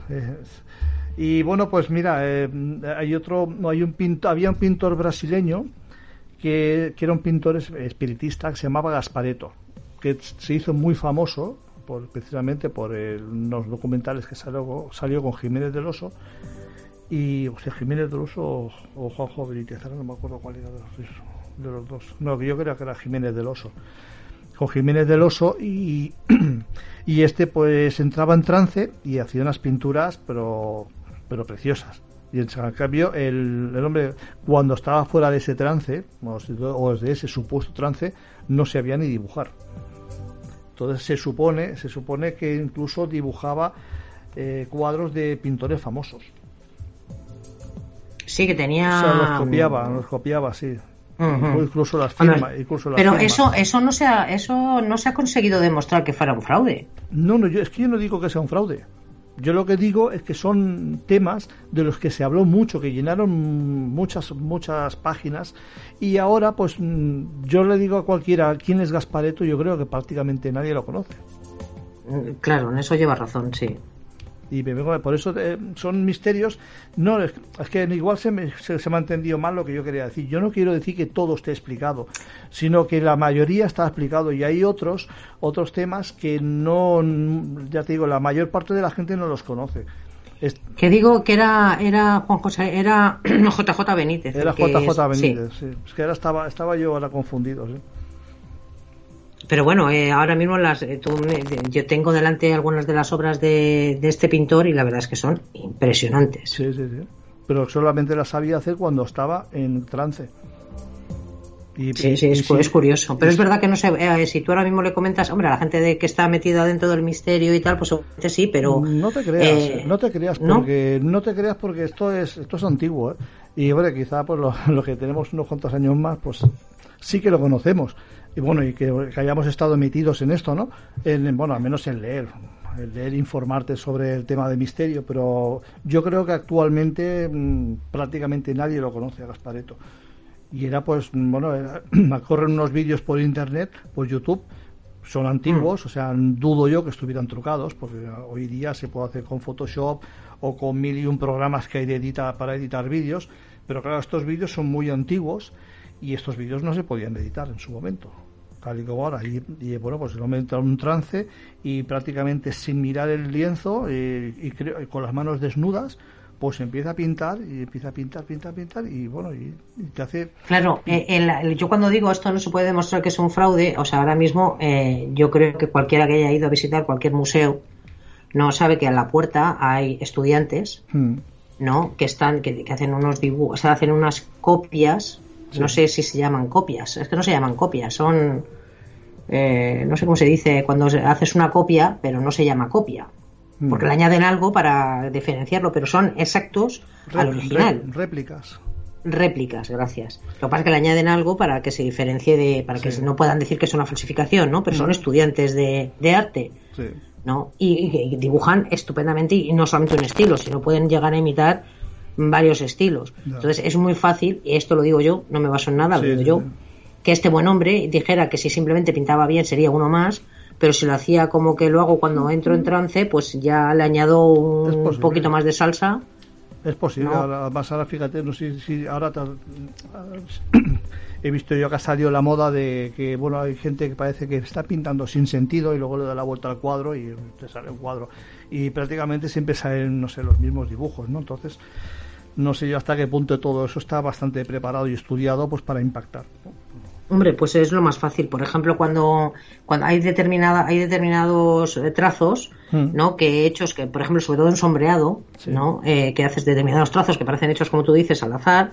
Y bueno, pues mira, eh, hay otro, hay un pintor, había un pintor brasileño que, era un pintor espiritista que se llamaba Gaspareto, que se hizo muy famoso por, precisamente por el, los documentales que salió, salió con Jiménez del Oso. Y, o sea, Jiménez del Oso o, Juanjo Benítez, no me acuerdo cuál era de los, dos. No, que yo creo que era Jiménez del Oso. Con Jiménez del Oso y, y este pues entraba en trance y hacía unas pinturas, pero, pero preciosas y en cambio, el, el, hombre, cuando estaba fuera de ese trance, o de ese supuesto trance, no se había ni dibujar. Entonces se supone, se supone que incluso dibujaba eh, cuadros de pintores famosos. Sí, que tenía. O sea, los copiaba, los copiaba, sí. Incluso las firmas. pero eso, eso no se ha, eso no se ha conseguido demostrar que fuera un fraude. No, no, yo, es que yo no digo que sea un fraude. Yo lo que digo es que son temas de los que se habló mucho, que llenaron muchas muchas páginas. Y ahora pues mm, yo le digo a cualquiera quién es Gaspareto, yo creo que prácticamente nadie lo conoce. Claro, en eso lleva razón, sí y por eso eh, son misterios. No, es, que igual se me, se, me, ha entendido mal lo que yo quería decir. Yo no quiero decir que todo esté explicado, sino que la mayoría está explicado y hay otros, otros temas que no, ya te digo, la mayor parte de la gente no los conoce. Que digo que era era Juan José, era JJ Benítez. Era JJ Benítez, sí. Es que ahora estaba, estaba yo ahora confundido, sí. Pero bueno, eh, ahora mismo las, eh, yo tengo delante algunas de las obras de, este pintor y la verdad es que son impresionantes. Sí, sí, sí. Pero solamente las sabía hacer cuando estaba en trance. sí, sí, es, curioso. Pero es verdad que no sé, eh, si tú ahora mismo le comentas, hombre, a la gente de que está metida dentro del misterio y tal, pues sí, pero... No te creas, eh, no te creas, porque ¿no? te creas porque esto es esto es antiguo, ¿eh? Y, hombre, quizá pues lo, que tenemos unos cuantos años más, pues sí que lo conocemos. Y bueno, y que, hayamos estado metidos en esto, ¿no? En, bueno, al menos en leer, el leer, informarte sobre el tema de misterio, pero yo creo que actualmente mm, prácticamente nadie lo conoce a Gaspareto y era pues bueno me corren unos vídeos por internet por YouTube son antiguos, mm. o sea, dudo yo que estuvieran trucados, porque hoy día se puede hacer con Photoshop o con mil y un programas que hay de edita, para editar vídeos, pero claro, estos vídeos son muy antiguos y estos vídeos no se podían editar en su momento, tal y como ahora. Y, bueno, pues el hombre entra en un trance y prácticamente sin mirar el lienzo eh, y con las manos desnudas, pues empieza a pintar y empieza a pintar, pintar, pintar y bueno, y, te hace... Claro, eh, yo cuando digo esto no se puede demostrar que es un fraude, o sea, ahora mismo eh, yo creo que cualquiera que haya ido a visitar cualquier museo no sabe que a la puerta hay estudiantes, hmm. ¿no? Que están, que, hacen unos dibujos, o sea, hacen unas copias, no sé si se llaman copias, es que no se llaman copias, son... Eh, no sé cómo se dice cuando haces una copia, pero no se llama copia porque le añaden algo para diferenciarlo, pero son exactos al original. réplicas. Réplicas, gracias. Lo que pasa es que le añaden algo para que se diferencie de, para que no puedan decir que es una falsificación, ¿no? Pero son estudiantes de, arte, ¿no? Y, dibujan estupendamente y no solamente un estilo, sino pueden llegar a imitar varios estilos. Entonces es muy fácil, y esto lo digo yo, no me baso en nada, lo digo yo, que este buen hombre dijera que si simplemente pintaba bien sería uno más, pero si lo hacía como que lo hago cuando entro en trance, pues ya le añado un poquito más de salsa. Es posible, además ahora fíjate, no sé si ahora he visto yo que ha salido la moda de que, bueno, hay gente que parece que está pintando sin sentido y luego le da la vuelta al cuadro y te sale un cuadro. Y prácticamente siempre salen, no sé, los mismos dibujos, ¿no? Entonces, no sé yo hasta qué punto todo eso está bastante preparado y estudiado pues para impactar. Hombre, pues es lo más fácil. Por ejemplo, cuando, cuando hay determinada, hay determinados eh, trazos, hmm. ¿no? Que hechos, que por ejemplo, sobre todo en sombreado, ¿no? Eh, que haces determinados trazos que parecen hechos, como tú dices, al azar,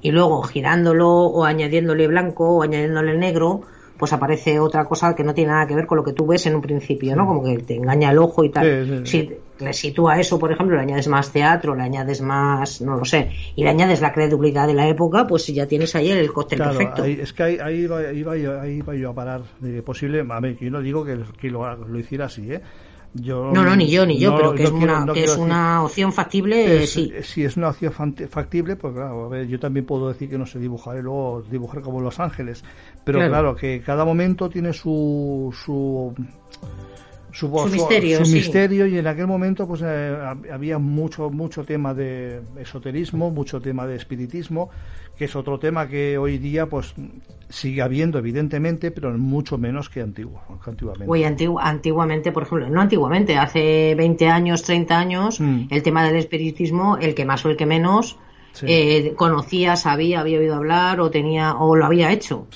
y luego girándolo o añadiéndole blanco o añadiéndole negro, pues aparece otra cosa que no tiene nada que ver con lo que tú ves en un principio, ¿no? Como que te engaña el ojo y tal. si le sitúa eso, por ejemplo, le añades más teatro, le añades más, no lo sé, y le añades la credibilidad de la época, pues ya tienes ahí el cóctel perfecto. es que ahí, ahí, iba, ahí, yo a parar. De posible, a yo no digo que, que lo, lo hiciera así, ¿eh? no, no, ni yo, ni yo, pero que, es, una, que es una opción factible, sí. Si es una opción factible, pues claro, a ver, yo también puedo decir que no sé dibujar y luego dibujar como Los Ángeles, pero claro, que cada momento tiene su, su su, misterio, su misterio y en aquel momento pues eh, había mucho mucho tema de esoterismo mucho tema de espiritismo que es otro tema que hoy día pues sigue habiendo evidentemente pero mucho menos que, antiguo, antiguamente. Antiguamente por ejemplo no antiguamente hace 20 años 30 años mm. el tema del espiritismo el que más o el que menos eh, conocía, sabía, había oído hablar o tenía o lo había hecho.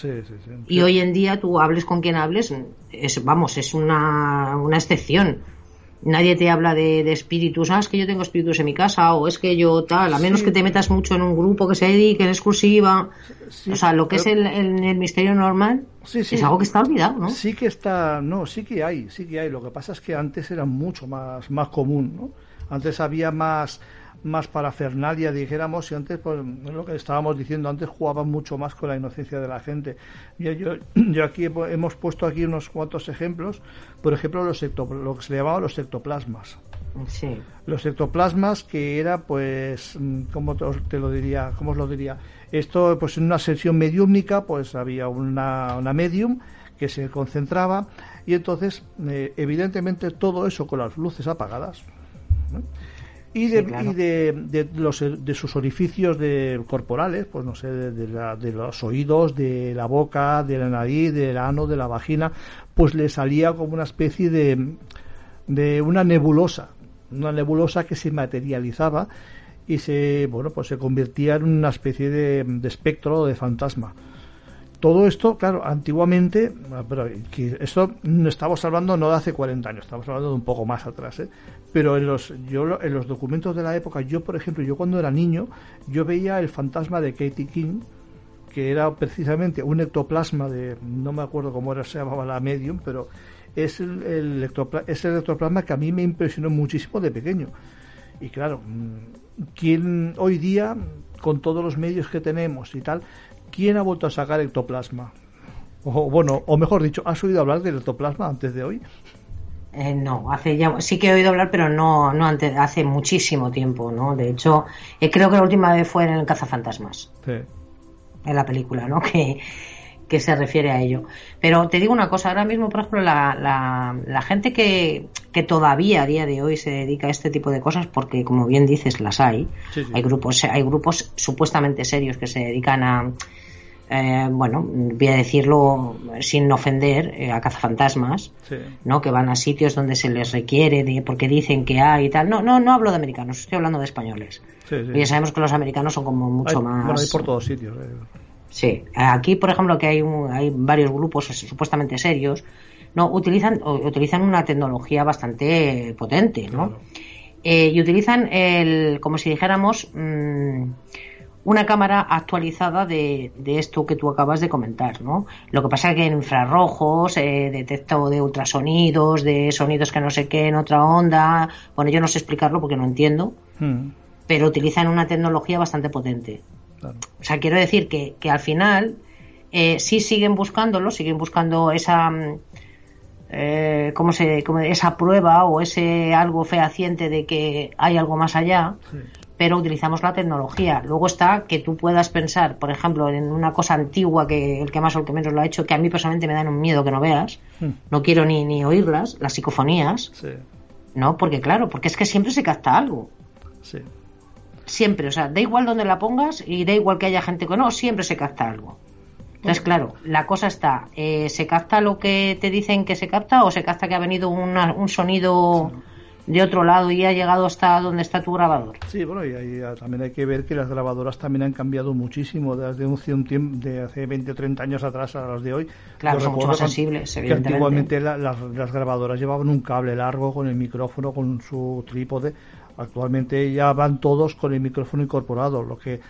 y hoy en día tú hables con quien hables, es, vamos, es una, una excepción. Nadie te habla de, espíritus, ah, es que yo tengo espíritus en mi casa o es que yo tal, a menos que te metas mucho en un grupo que se dedique en exclusiva. o sea, lo que es el, el, misterio normal es algo que está olvidado, ¿no? Sí que está, no, sí que hay, sí que hay. Lo que pasa es que antes era mucho más, más común, ¿no? Antes había más más para Fernalia, dijéramos, y antes, pues lo que estábamos diciendo antes, jugaban mucho más con la inocencia de la gente. Yo, yo, yo aquí hemos puesto aquí unos cuantos ejemplos, por ejemplo, los lo que se llamaba los ectoplasmas. Sí. Los ectoplasmas que era, pues, ¿cómo te lo diría? ¿Cómo os lo diría? Esto, pues en una sesión mediúmnica, pues había una, una medium que se concentraba y entonces, eh, evidentemente, todo eso con las luces apagadas y de, de, los, de sus orificios de, corporales, pues no sé, de, los oídos, de la boca, de la nariz, del ano, de la vagina, pues le salía como una especie de, de una nebulosa, una nebulosa que se materializaba y se, bueno, pues se convertía en una especie de, de espectro de fantasma. Todo esto, claro, antiguamente, pero esto estamos hablando no de hace 40 años, estamos hablando de un poco más atrás, ¿eh? pero en los, yo, en los documentos de la época, yo por ejemplo, yo cuando era niño, yo veía el fantasma de Katie King, que era precisamente un ectoplasma de, no me acuerdo cómo era, se llamaba la medium, pero es el, el, ectoplasma que a mí me impresionó muchísimo de pequeño. Y claro, mm, ¿quién hoy día, con todos los medios que tenemos y tal, quién ha vuelto a sacar ectoplasma? O bueno, o mejor dicho, ¿has oído hablar del ectoplasma antes de hoy? Eh, no, hace ya, sí que he oído hablar, pero no, no antes, hace muchísimo tiempo, ¿no? De hecho, eh, creo que la última vez fue en el Cazafantasmas. Sí. En la película, ¿no? Que, que se refiere a ello. Pero te digo una cosa, ahora mismo, por ejemplo, la, la, la gente que, que, todavía a día de hoy se dedica a este tipo de cosas, porque como bien dices, las hay, hay grupos, hay grupos supuestamente serios que se dedican a eh, bueno, voy a decirlo sin ofender, eh, a cazafantasmas, ¿no? Que van a sitios donde se les requiere, de, porque dicen que hay y tal. No, no, no hablo de americanos, estoy hablando de españoles. y ya sabemos que los americanos son como mucho más. Bueno, hay por todos sitios. Eh. Sí, aquí, por ejemplo, que hay, hay varios grupos supuestamente serios, no utilizan utilizan una tecnología bastante potente, ¿no? y utilizan el, como si dijéramos. Mmm, una cámara actualizada de, de, esto que tú acabas de comentar, ¿no? Lo que pasa es que en infrarrojos, eh, detecto de ultrasonidos, de sonidos que no sé qué en otra onda, bueno, yo no sé explicarlo porque no entiendo, hmm. pero utilizan una tecnología bastante potente. O sea, quiero decir que, que al final eh, sí siguen buscándolo, siguen buscando esa... Mm, eh, ¿cómo se, esa prueba o ese algo fehaciente de que hay algo más allá, pero utilizamos la tecnología. Luego está que tú puedas pensar, por ejemplo, en una cosa antigua que el que más o el que menos lo ha hecho, que a mí personalmente me dan un miedo que no veas, hmm. no quiero ni, ni oírlas, las psicofonías, ¿no? Porque claro, porque es que siempre se capta algo. Siempre, o sea, da igual donde la pongas y da igual que haya gente que no, siempre se capta algo. Entonces, claro, la cosa está, eh, ¿se capta lo que te dicen que se capta o se capta que ha venido un sonido de otro lado y ha llegado hasta donde está tu grabador. Sí, bueno, y también hay que ver que las grabadoras también han cambiado muchísimo desde un, tiempo, de hace 20 o 30 años atrás a las de hoy. Claro, son mucho más sensibles, evidentemente. Que antiguamente las, grabadoras llevaban un cable largo con el micrófono, con su trípode. Actualmente ya van todos con el micrófono incorporado, lo que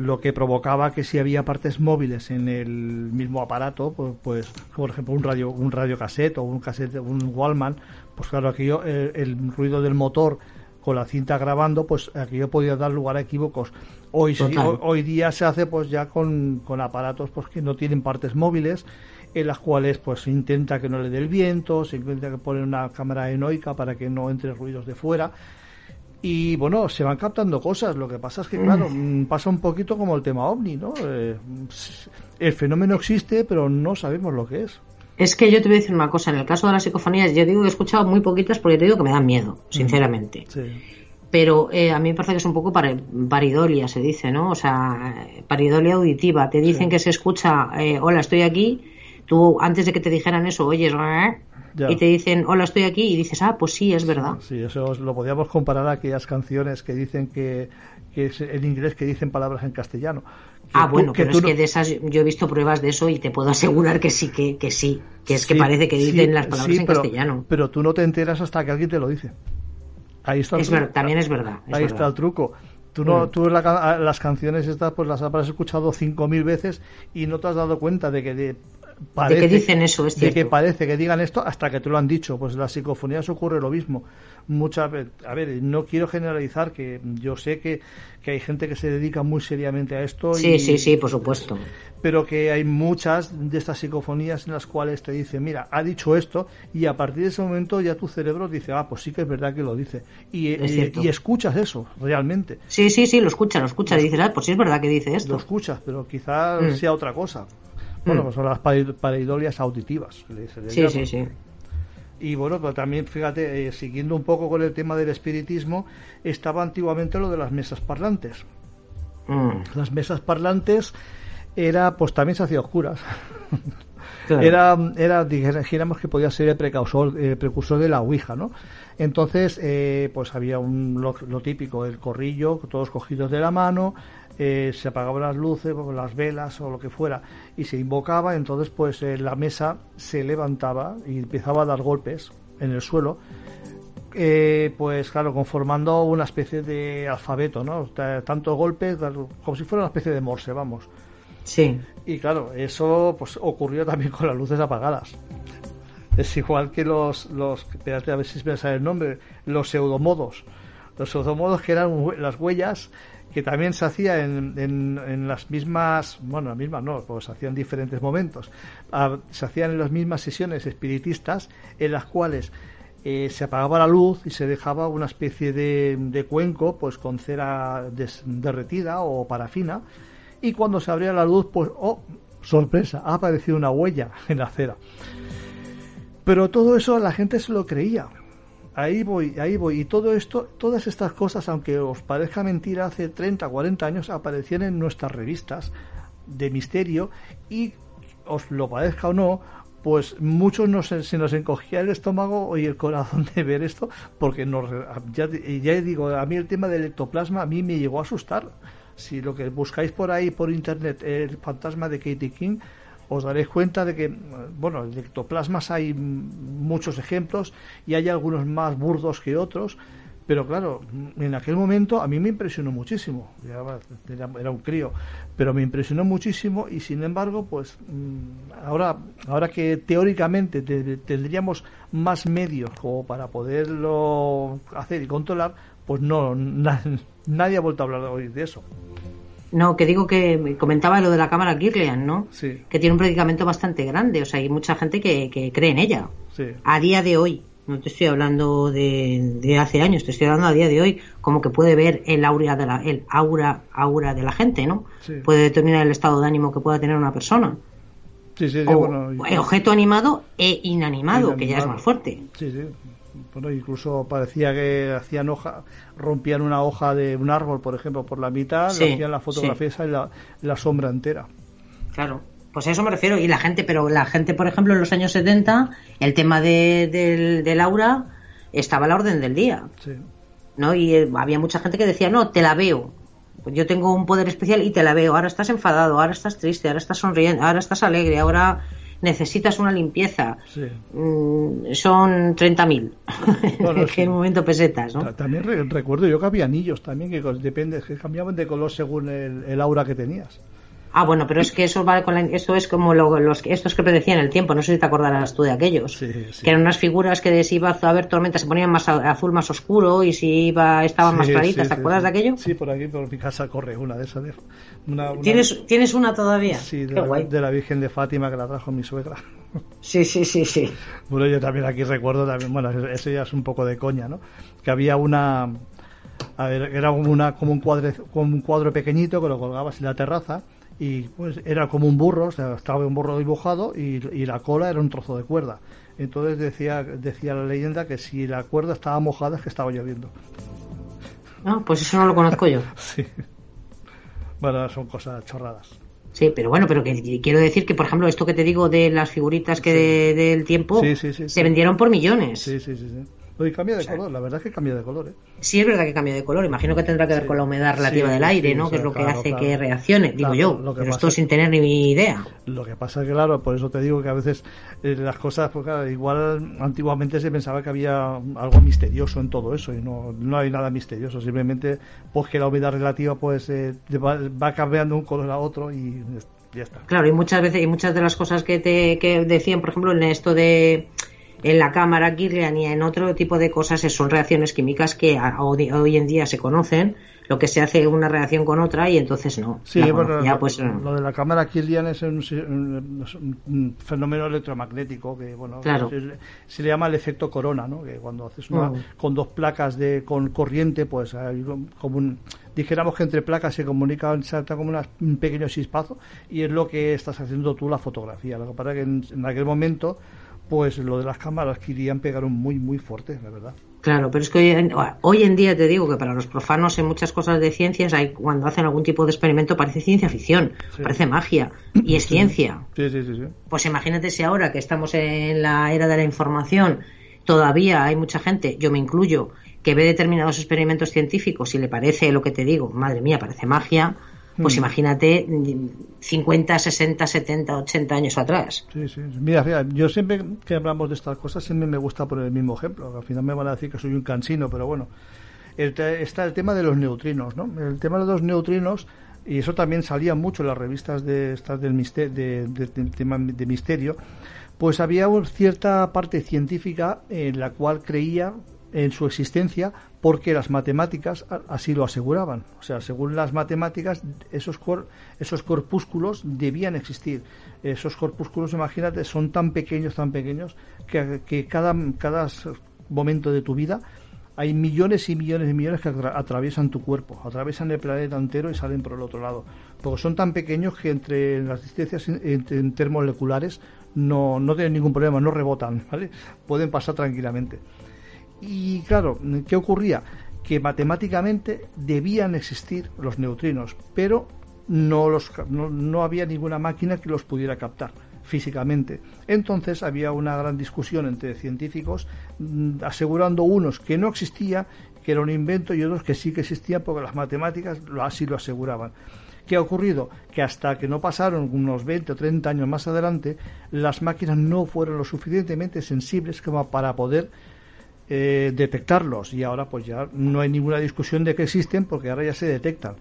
lo que provocaba que si había partes móviles en el mismo aparato, pues, pues por ejemplo un radio un radio cassette o un cassette un Wallman, pues claro, aquello, el, ruido del motor con la cinta grabando, pues aquello podía dar lugar a equívocos. Hoy, hoy, día se hace pues ya con, aparatos pues que no tienen partes móviles, en las cuales pues se intenta que no le dé el viento, se intenta que poner una cámara enoica para que no entre ruidos de fuera. Y bueno, se van captando cosas. Lo que pasa es que, claro, mm. pasa un poquito como el tema ovni, ¿no? Eh, el fenómeno existe, pero no sabemos lo que es. Es que yo te voy a decir una cosa, en el caso de las psicofonías, yo digo que he escuchado muy poquitas porque te digo que me dan miedo, sinceramente. Pero eh, a mí me parece que es un poco paridolia, se dice, ¿no? O sea, paridolia auditiva. Te dicen que se escucha, eh, hola, estoy aquí. Tú, antes de que te dijeran eso, oyes, y te dicen, hola, estoy aquí, y dices, ah, pues sí, es verdad. Sí, eso lo podíamos comparar a aquellas canciones que dicen que, que es en inglés que dicen palabras en castellano. Ah, bueno, pero es que de esas yo he visto pruebas de eso y te puedo asegurar que sí, que, que sí, que es que parece que dicen las palabras en castellano. Pero tú no te enteras hasta que alguien te lo dice. Ahí está el también es verdad. Ahí está el truco. Tú, no, mm. tú las canciones estas pues las habrás escuchado cinco mil veces y no te has dado cuenta de que parece, de que dicen eso, es De que parece que digan esto hasta que te lo han dicho. Pues las psicofonías ocurre lo mismo. Muchas a ver, no quiero generalizar, que yo sé que, que hay gente que se dedica muy seriamente a esto. Sí, sí, sí, por supuesto. Pero que hay muchas de estas psicofonías en las cuales te dicen, mira, ha dicho esto, y a partir de ese momento ya tu cerebro dice, ah, pues sí que es verdad que lo dice. Y, y, escuchas eso, realmente. Sí, sí, sí, lo escuchas, lo escuchas, y dices, ah, pues sí es verdad que dice esto. Lo escuchas, pero quizás mm. sea otra cosa. Bueno, mm. pues son las pareidolias auditivas. sí, sí, sí. Y bueno, pero también fíjate, eh, siguiendo un poco con el tema del espiritismo, estaba antiguamente lo de las mesas parlantes. Mm. Las mesas parlantes era, pues también se hacía oscuras. Era, era, dijéramos que podía ser el precursor, el precursor de la Ouija, ¿no? Entonces, eh, pues había un, lo, lo, típico, el corrillo, todos cogidos de la mano, eh, se apagaban las luces, las velas o lo que fuera, y se invocaba, entonces pues eh, la mesa se levantaba y empezaba a dar golpes en el suelo, eh, pues claro, conformando una especie de alfabeto, ¿no? Tantos golpes, como si fuera una especie de morse, vamos. Sí. Y claro, eso pues ocurrió también con las luces apagadas. Es igual que los, los espérate a ver si me sale el nombre, los pseudomodos. Los pseudomodos que eran las huellas que también se hacía en, las mismas, bueno, las mismas no, pues se hacían en diferentes momentos. Ah, se hacían en las mismas sesiones espiritistas en las cuales eh, se apagaba la luz y se dejaba una especie de, de cuenco pues con cera derretida o parafina y cuando se abría la luz pues oh sorpresa ha aparecido una huella en la cera pero todo eso la gente se lo creía ahí voy ahí voy y todo esto todas estas cosas aunque os parezca mentira hace 30 40 años aparecían en nuestras revistas de misterio y os lo parezca o no pues muchos nos, se nos encogía el estómago y el corazón de ver esto, porque nos, ya, ya digo, a mí el tema del ectoplasma a mí me llegó a asustar. Si lo que buscáis por ahí, por internet, el fantasma de Katie King, os daréis cuenta de que, bueno, de ectoplasmas hay muchos ejemplos y hay algunos más burdos que otros, pero claro, en aquel momento a mí me impresionó muchísimo. Era, un crío, pero me impresionó muchísimo y sin embargo, pues mm, ahora, ahora que teóricamente tendríamos más medios como para poderlo hacer y controlar, pues no, nadie ha vuelto a hablar hoy de eso. No, que digo que me comentaba lo de la cámara Kirlian, ¿no? Sí. Que tiene un predicamento bastante grande, o sea, hay mucha gente que, que cree en ella. Sí. A día de hoy, no te estoy hablando de, hace años, te estoy hablando a día de hoy, como que puede ver el aura de la, el aura, aura de la gente, ¿no? Puede determinar el estado de ánimo que pueda tener una persona. Sí, sí, o, objeto animado e inanimado, que ya es más fuerte. Sí, sí. Bueno, incluso parecía que hacían hoja, rompían una hoja de un árbol, por ejemplo, por la mitad, hacían la fotografía y la, la sombra entera. Claro. Pues a eso me refiero. Y la gente, pero la gente, por ejemplo, en los años 70, el tema de, del, aura estaba a la orden del día. ¿No? Y eh, había mucha gente que decía, no, te la veo. Yo tengo un poder especial y te la veo. Ahora estás enfadado, ahora estás triste, ahora estás sonriendo, ahora estás alegre, ahora necesitas una limpieza. Mm, son 30.000. Bueno, en un momento pesetas, ¿no? También recuerdo yo que había anillos también que depende, que cambiaban de color según el aura que tenías. Ah, bueno, pero es que eso va con eso es como los estos que predecían el tiempo. No sé si te acordarás tú de aquellos, que eran unas figuras que si iba a haber tormenta se ponían más azul más oscuro y si iba estaban más claritas. ¿Te acuerdas de aquello? Sí, por aquí por mi casa corre una de esas. ¿Tienes tienes una todavía? Sí, de la, de la, Virgen de Fátima que la trajo mi suegra. Sí, sí, sí, sí. Bueno, yo también aquí recuerdo también, bueno, eso ya es un poco de coña, ¿no? Que había una a ver, era como una como un cuadro como un cuadro pequeñito que lo colgabas en la terraza y pues era como un burro, o sea, estaba un burro dibujado y, la cola era un trozo de cuerda. Entonces decía, decía la leyenda que si la cuerda estaba mojada es que estaba lloviendo. Ah, pues eso no lo conozco yo. sí. Bueno, son cosas chorradas. Sí, pero bueno, pero que quiero decir que, por ejemplo, esto que te digo de las figuritas que del tiempo se vendieron por millones. Sí, sí, sí. Y cambia de color, la verdad es que cambia de color. ¿eh? Sí, es verdad que cambia de color. Imagino que tendrá que ver con la humedad relativa del aire, ¿no? que es lo que hace que reaccione, digo yo. pero esto sin tener ni idea. Lo que pasa es que, claro, por eso te digo que a veces eh, las cosas, pues igual antiguamente se pensaba que había algo misterioso en todo eso y no, no hay nada misterioso. Simplemente, pues que la humedad relativa pues eh, va, cambiando un color a otro y ya está. Claro, y muchas veces, y muchas de las cosas que te que decían, por ejemplo, en esto de en la cámara Kirlian y en otro tipo de cosas son reacciones químicas que hoy en día se conocen lo que se hace una reacción con otra y entonces no. Sí, pues, lo, de la cámara Kirlian es un, fenómeno electromagnético que bueno se, le llama el efecto corona, ¿no? Que cuando haces una con dos placas de con corriente, pues hay como un dijéramos que entre placas se comunican salta como un pequeño chispazo y es lo que estás haciendo tú la fotografía. Lo que pasa es que en aquel momento pues lo de las cámaras que irían pegaron muy, muy fuerte, la verdad. Claro, pero es que hoy en, día te digo que para los profanos en muchas cosas de ciencias, hay, cuando hacen algún tipo de experimento parece ciencia ficción, parece magia, y es ciencia. Sí, sí, sí, Pues imagínate si ahora que estamos en la era de la información, todavía hay mucha gente, yo me incluyo, que ve determinados experimentos científicos y le parece lo que te digo, madre mía, parece magia, pues mm. imagínate 50, 60, 70, 80 años atrás. Sí, sí. Mira, yo siempre que hablamos de estas cosas, siempre me gusta poner el mismo ejemplo. Al final me van a decir que soy un cansino, pero bueno. está el tema de los neutrinos, ¿no? El tema de los neutrinos y eso también salía mucho en las revistas de estas del misterio, de, de, misterio, pues había una cierta parte científica en la cual creía en su existencia porque las matemáticas así lo aseguraban. O sea, según las matemáticas, esos, esos corpúsculos debían existir. Esos corpúsculos, imagínate, son tan pequeños, tan pequeños, que, que cada, cada momento de tu vida hay millones y millones y millones que atraviesan tu cuerpo, atraviesan el planeta entero y salen por el otro lado. Porque son tan pequeños que entre las distancias intermoleculares no, no tienen ningún problema, no rebotan, ¿vale? Pueden pasar tranquilamente. Y claro, ¿qué ocurría? Que matemáticamente debían existir los neutrinos, pero no, los, no había ninguna máquina que los pudiera captar físicamente. Entonces había una gran discusión entre científicos mm, asegurando unos que no existía, que era un invento, y otros que sí que existía porque las matemáticas así lo aseguraban. ¿Qué ha ocurrido? Que hasta que no pasaron unos 20 o 30 años más adelante, las máquinas no fueron lo suficientemente sensibles como para poder eh, detectarlos. Y ahora pues ya no hay ninguna discusión de que existen porque ahora ya se detectan.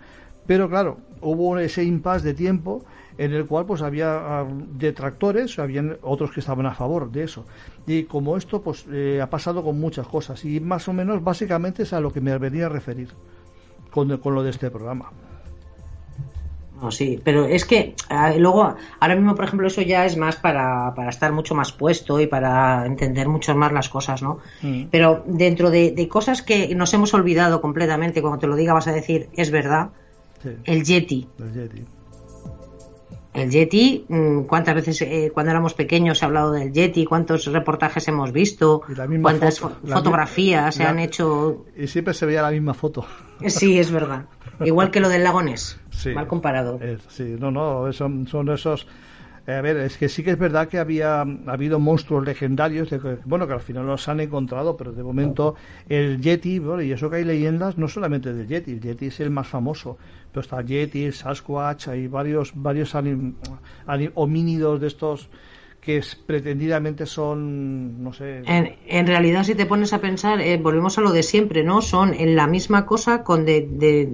Pero claro, hubo ese impasse de tiempo en el cual pues había ah, detractores, habían otros que estaban a favor de eso. Y como esto pues eh, ha pasado con muchas cosas y más o menos básicamente es a lo que me venía a referir con, con lo de este programa. No, sí, pero es que ah, luego, ahora mismo, por ejemplo, eso ya es más para, para estar mucho más puesto y para entender mucho más las cosas, ¿no? Mm. Pero dentro de, de, cosas que nos hemos olvidado completamente, cuando te lo diga vas a decir, es verdad, el Yeti. El Yeti. El Yeti, mm, ¿cuántas veces eh, cuando éramos pequeños se ha hablado del Yeti? ¿Cuántos reportajes hemos visto? ¿Cuántas fotografías se han hecho? Y siempre se veía la misma foto. Sí, es verdad. Igual que lo del lagones. Mal comparado. sí, no, no, son, son esos eh, a ver, es que sí que es verdad que había habido monstruos legendarios, de bueno, que al final los han encontrado, pero de momento el Yeti, bueno, y eso que hay leyendas no solamente del Yeti, el Yeti es el más famoso, pero está Yeti, Sasquatch, hay varios, varios homínidos de estos que pretendidamente son, no sé. En, realidad, si te pones a pensar, eh, volvemos a lo de siempre, ¿no? Son en la misma cosa con de,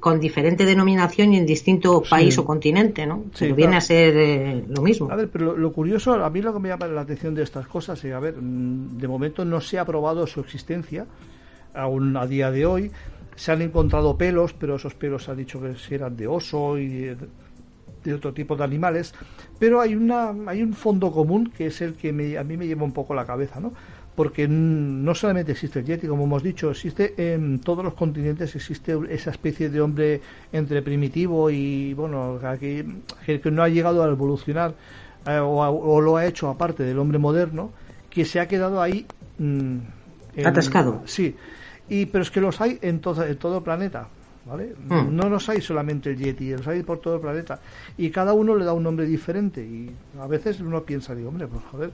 con diferente denominación y en distinto país o continente, ¿no? pero viene a ser eh, lo mismo. A ver, pero lo, curioso, a mí lo que me llama la atención de estas cosas es, a ver, mm, de momento no se ha probado su existencia, aún a día de hoy. Se han encontrado pelos, pero esos pelos se ha dicho que eran de oso y de otro tipo de animales, pero hay una hay un fondo común que es el que a mí me lleva un poco la cabeza, ¿no? Porque no solamente existe el Yeti, como hemos dicho, existe en todos los continentes existe esa especie de hombre entre primitivo y bueno, que, que no ha llegado a evolucionar eh, o, lo ha hecho aparte del hombre moderno, que se ha quedado ahí mm, atascado. Sí. Y pero es que los hay en todo en todo el planeta. ¿Vale? Hmm. No nos hay solamente el Yeti, los hay por todo el planeta. Y cada uno le da un nombre diferente. Y a veces uno piensa, digo, hombre, pues joder,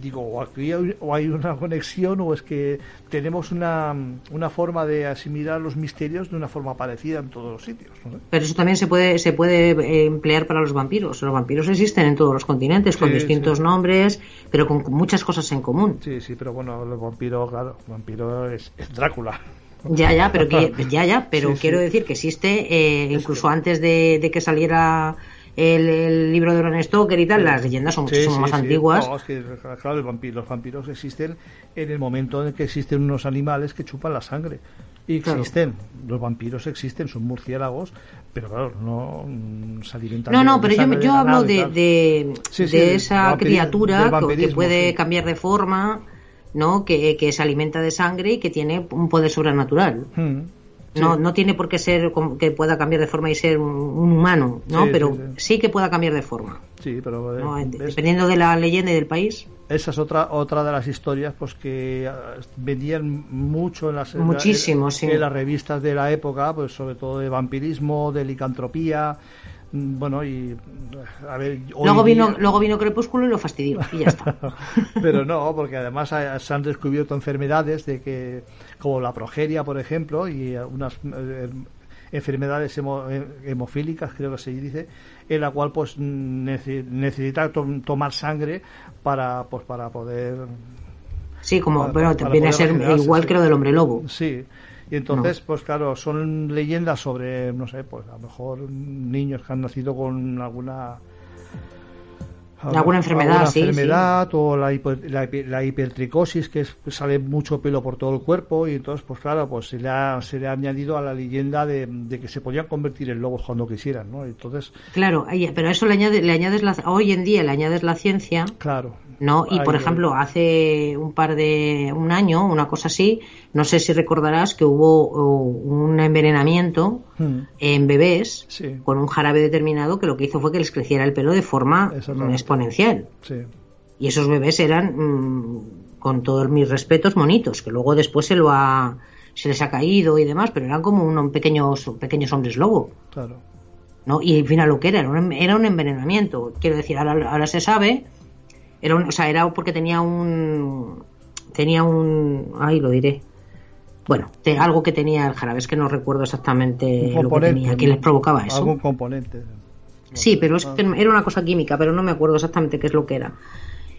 digo, o aquí hay, o hay una conexión o es que tenemos una, una forma de asimilar los misterios de una forma parecida en todos los sitios. Pero eso también se puede, se puede eh, emplear para los vampiros. Los vampiros existen en todos los continentes, con distintos nombres, pero con, muchas cosas en común. Sí, sí, pero bueno, el vampiro, claro, el vampiro es Drácula. Ya, ya, pero que, ya, ya, pero quiero decir que existe, eh, incluso antes de, que saliera el, libro de Bram Stoker y tal, las leyendas son muchísimo más antiguas. claro, los vampiros existen en el momento en que existen unos animales que chupan la sangre. Y existen, los vampiros existen, son murciélagos, pero claro, no mm, se alimentan. No, no, pero yo, yo hablo de, de, esa criatura que puede cambiar de forma ¿no? Que, que, se alimenta de sangre y que tiene un poder sobrenatural. Hmm. No, no tiene por qué ser que pueda cambiar de forma y ser un, humano, ¿no? pero sí, que pueda cambiar de forma. Sí, pero eh, dependiendo de la leyenda y del país. Esa es otra otra de las historias pues que ah, vendían mucho en las Muchísimo, en las revistas de la época, pues sobre todo de vampirismo, de licantropía, bueno, y a ver. Luego vino, luego vino Crepúsculo y lo fastidió, y ya está. Pero no, porque además se han descubierto enfermedades de que, como la progeria, por ejemplo, y unas eh, enfermedades eh, hemofílicas, creo que se dice, en la cual pues necesita tomar sangre para, pues, para poder. Sí, como, pero viene a ser igual que lo del hombre lobo. Sí Y entonces, pues claro, son leyendas sobre, no sé, pues a lo mejor niños que han nacido con alguna alguna enfermedad, sí, enfermedad o la, la, hipertricosis que sale mucho pelo por todo el cuerpo y entonces pues claro pues se le ha, se le ha añadido a la leyenda de, que se podían convertir en lobos cuando quisieran no entonces claro pero a eso le añades le añades la, hoy en día le añades la ciencia claro no y por ejemplo hace un par de un año una cosa así no sé si recordarás que hubo un envenenamiento hmm. en bebés con un jarabe determinado que lo que hizo fue que les creciera el pelo de forma exponencial. Y esos bebés eran, mm, con todos mis respetos, monitos, que luego después se lo ha, se les ha caído y demás, pero eran como unos pequeños, pequeños hombres lobo. Claro. ¿no? Y al final lo que era, era un, era un envenenamiento. Quiero decir, ahora, se sabe, era o sea, era porque tenía un, tenía un, ahí lo diré, bueno, algo que tenía el jarabe, es que no recuerdo exactamente lo que tenía, que les provocaba eso. Algún componente. Sí, pero es que era una cosa química, pero no me acuerdo exactamente qué es lo que era.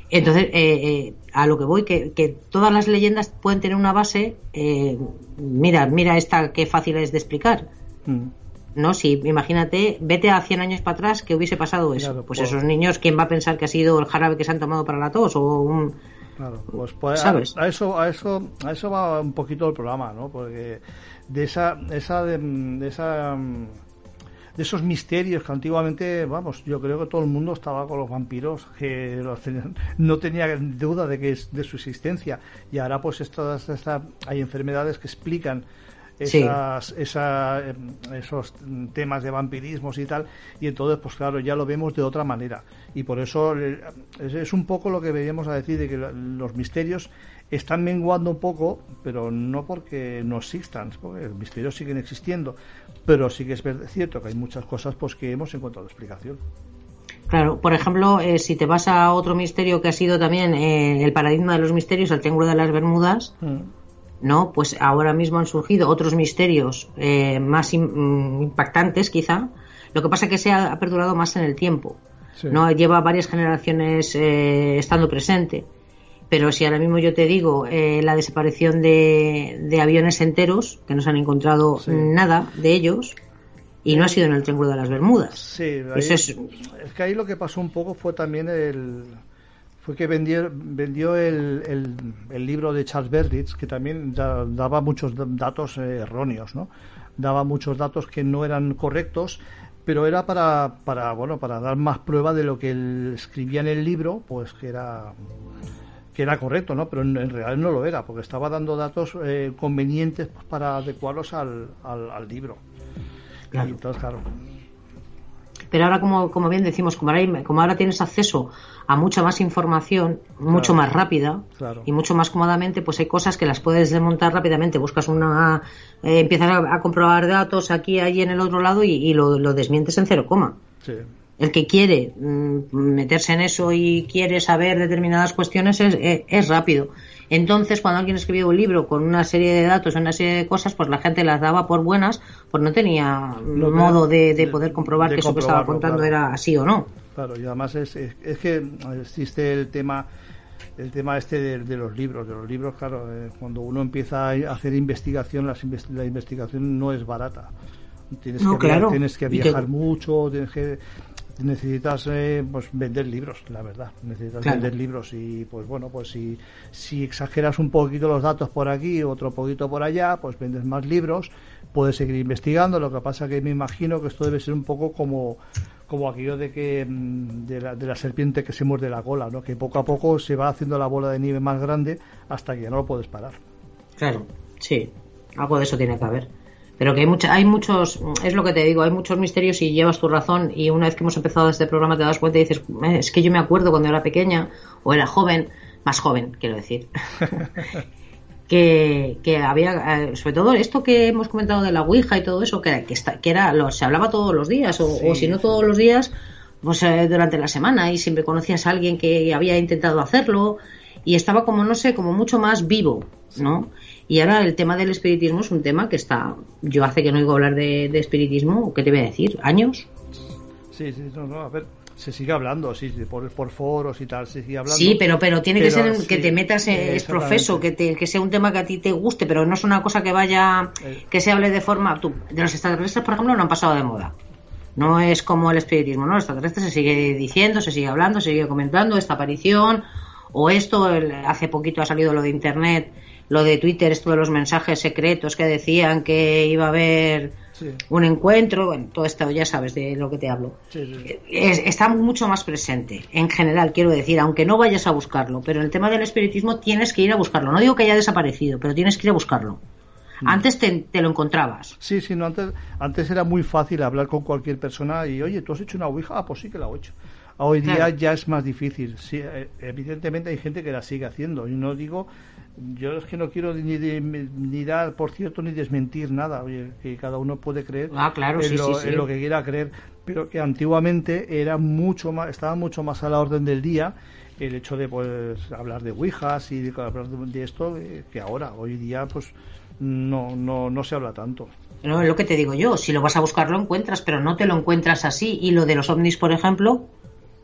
Entonces, eh, eh, a lo que voy, que, que, todas las leyendas pueden tener una base. Eh, mira, mira esta qué fácil es de explicar. Mm. No, si imagínate, vete a 100 años para atrás que hubiese pasado eso. pues esos niños, ¿quién va a pensar que ha sido el jarabe que se han tomado para la tos o un Claro, pues, pues ¿sabes? A, eso a eso a eso va un poquito el programa, ¿no? Porque de esa esa de esa de esos misterios que antiguamente, vamos, yo creo que todo el mundo estaba con los vampiros, que no tenía duda de que es de su existencia. Y ahora, pues, estas, hay enfermedades que explican esas, em, esos temas de vampirismos y tal, y entonces, pues claro, ya lo vemos de otra manera. Y por eso es, un poco lo que veníamos a decir, de que los misterios están menguando un poco, pero no porque no existan, porque los misterios siguen existiendo, pero sí que es cierto que hay muchas cosas pues que hemos encontrado explicación. Claro, por ejemplo, eh, si te vas a otro misterio que ha sido también eh, el paradigma de los misterios, el Triángulo de las Bermudas, mm. ¿No? Pues ahora mismo han surgido otros misterios eh, más mm, impactantes, quizá. Lo que pasa es que se ha, perdurado más en el tiempo, ¿no? Lleva varias generaciones estando presente. Pero si ahora mismo yo te digo eh, la desaparición de, aviones enteros, que no se han encontrado nada de ellos, y no ha sido en el Triángulo de las Bermudas. Sí, es... que ahí lo que pasó un poco fue también el fue que vendió, vendió el, el, libro de Charles Berditz, que también daba muchos datos eh, erróneos, ¿no? Daba muchos datos que no eran correctos, pero era para, para, bueno, para dar más prueba de lo que él escribía en el libro, pues que era que era correcto, ¿no? Pero en, realidad no lo era, porque estaba dando datos eh, convenientes pues, para adecuarlos al, al, libro. Claro. entonces, claro. Pero ahora, como, como bien decimos, como ahora, como ahora tienes acceso a mucha más información, mucho más rápida y mucho más cómodamente, pues hay cosas que las puedes desmontar rápidamente. Buscas una, eh, empiezas a, comprobar datos aquí, allí, en el otro lado y, lo, lo desmientes en cero coma. Sí el que quiere mm, meterse en eso y quiere saber determinadas cuestiones es, rápido. Entonces, cuando alguien escribió un libro con una serie de datos, una serie de cosas, pues la gente las daba por buenas, pues no tenía modo de, poder comprobar que eso que estaba contando era así o no. Claro, y además es, es, que existe el tema el tema este de, los libros, de los libros, claro, eh, cuando uno empieza a hacer investigación, la investigación no es barata. Tienes, que, claro. tienes que viajar mucho, tienes que necesitas eh, pues vender libros la verdad. Necesitas vender libros y pues bueno pues si, si exageras un poquito los datos por aquí otro poquito por allá pues vendes más libros puedes seguir investigando. Lo que pasa que me imagino que esto debe ser un poco como como aquello de que mm, de la, de la serpiente que se muerde la cola no que poco a poco se va haciendo la bola de nieve más grande hasta que ya no lo puedes parar. Claro sí. Algo de eso tiene que haber pero que hay, mucha, hay muchos, es lo que te digo, hay muchos misterios y llevas tu razón. Y una vez que hemos empezado este programa te das cuenta y dices, eh, es que yo me acuerdo cuando era pequeña o era joven, más joven, quiero decir, que, que, había, eh, sobre todo esto que hemos comentado de la Ouija y todo eso, que, que, está, que era, lo, se hablaba todos los días o, si no todos los días, pues eh, durante la semana y siempre conocías a alguien que había intentado hacerlo y estaba como, no sé, como mucho más vivo, ¿no? Y ahora el tema del espiritismo es un tema que está. Yo hace que no oigo hablar de, espiritismo, ¿qué te voy a decir? ¿Años? Sí, sí, no, no, a ver. Se sigue hablando, sí, por, por foros y tal, se sigue hablando. Sí, pero, pero tiene que ser que te metas, es profeso, que, te, que sea un tema que a ti te guste, pero no es una cosa que vaya, eh. que se hable de forma... Tú, de los extraterrestres, por ejemplo, no han pasado de moda. No es como el espiritismo, ¿no? El extraterrestre se sigue diciendo, se sigue hablando, se sigue comentando esta aparición o esto. hace poquito ha salido lo de Internet, lo de Twitter, esto de los mensajes secretos que decían que iba a haber un encuentro, bueno, todo esto ya sabes de lo que te hablo. está mucho más presente, en general, quiero decir, aunque no vayas a buscarlo, pero en el tema del espiritismo tienes que ir a buscarlo. No digo que haya desaparecido, pero tienes que ir a buscarlo. Mm. Antes te, lo encontrabas. Sí, sí, no, antes, antes era muy fácil hablar con cualquier persona y, oye, ¿tú has hecho una Ouija? Ah, pues sí que la he hecho. Hoy día ya es más difícil. Sí, eh, evidentemente hay gente que la sigue haciendo. Y no digo yo es que no quiero ni, ni dar, por cierto, ni desmentir nada, que cada uno puede creer ah, en, lo, que quiera creer, pero que antiguamente era mucho más, estaba mucho más a la orden del día el hecho de pues hablar de ouijas y de hablar de, esto eh, que ahora, hoy día pues no, no, no se habla tanto. No, es lo que te digo yo, si lo vas a buscar lo encuentras, pero no te lo encuentras así. Y lo de los ovnis, por ejemplo,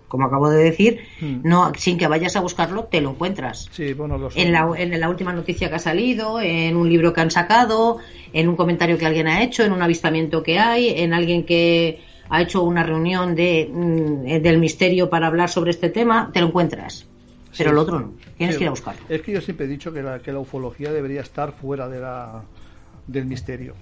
como acabo de decir, hmm. no sin que vayas a buscarlo, te lo encuentras. Sí, bueno, en, la, en la última noticia que ha salido, en un libro que han sacado, en un comentario que alguien ha hecho, en un avistamiento que hay, en alguien que ha hecho una reunión de, mm, del misterio para hablar sobre este tema, te lo encuentras. Pero el otro no, tienes que ir a buscarlo. Es que yo siempre he dicho que la, que la ufología debería estar fuera de la, del misterio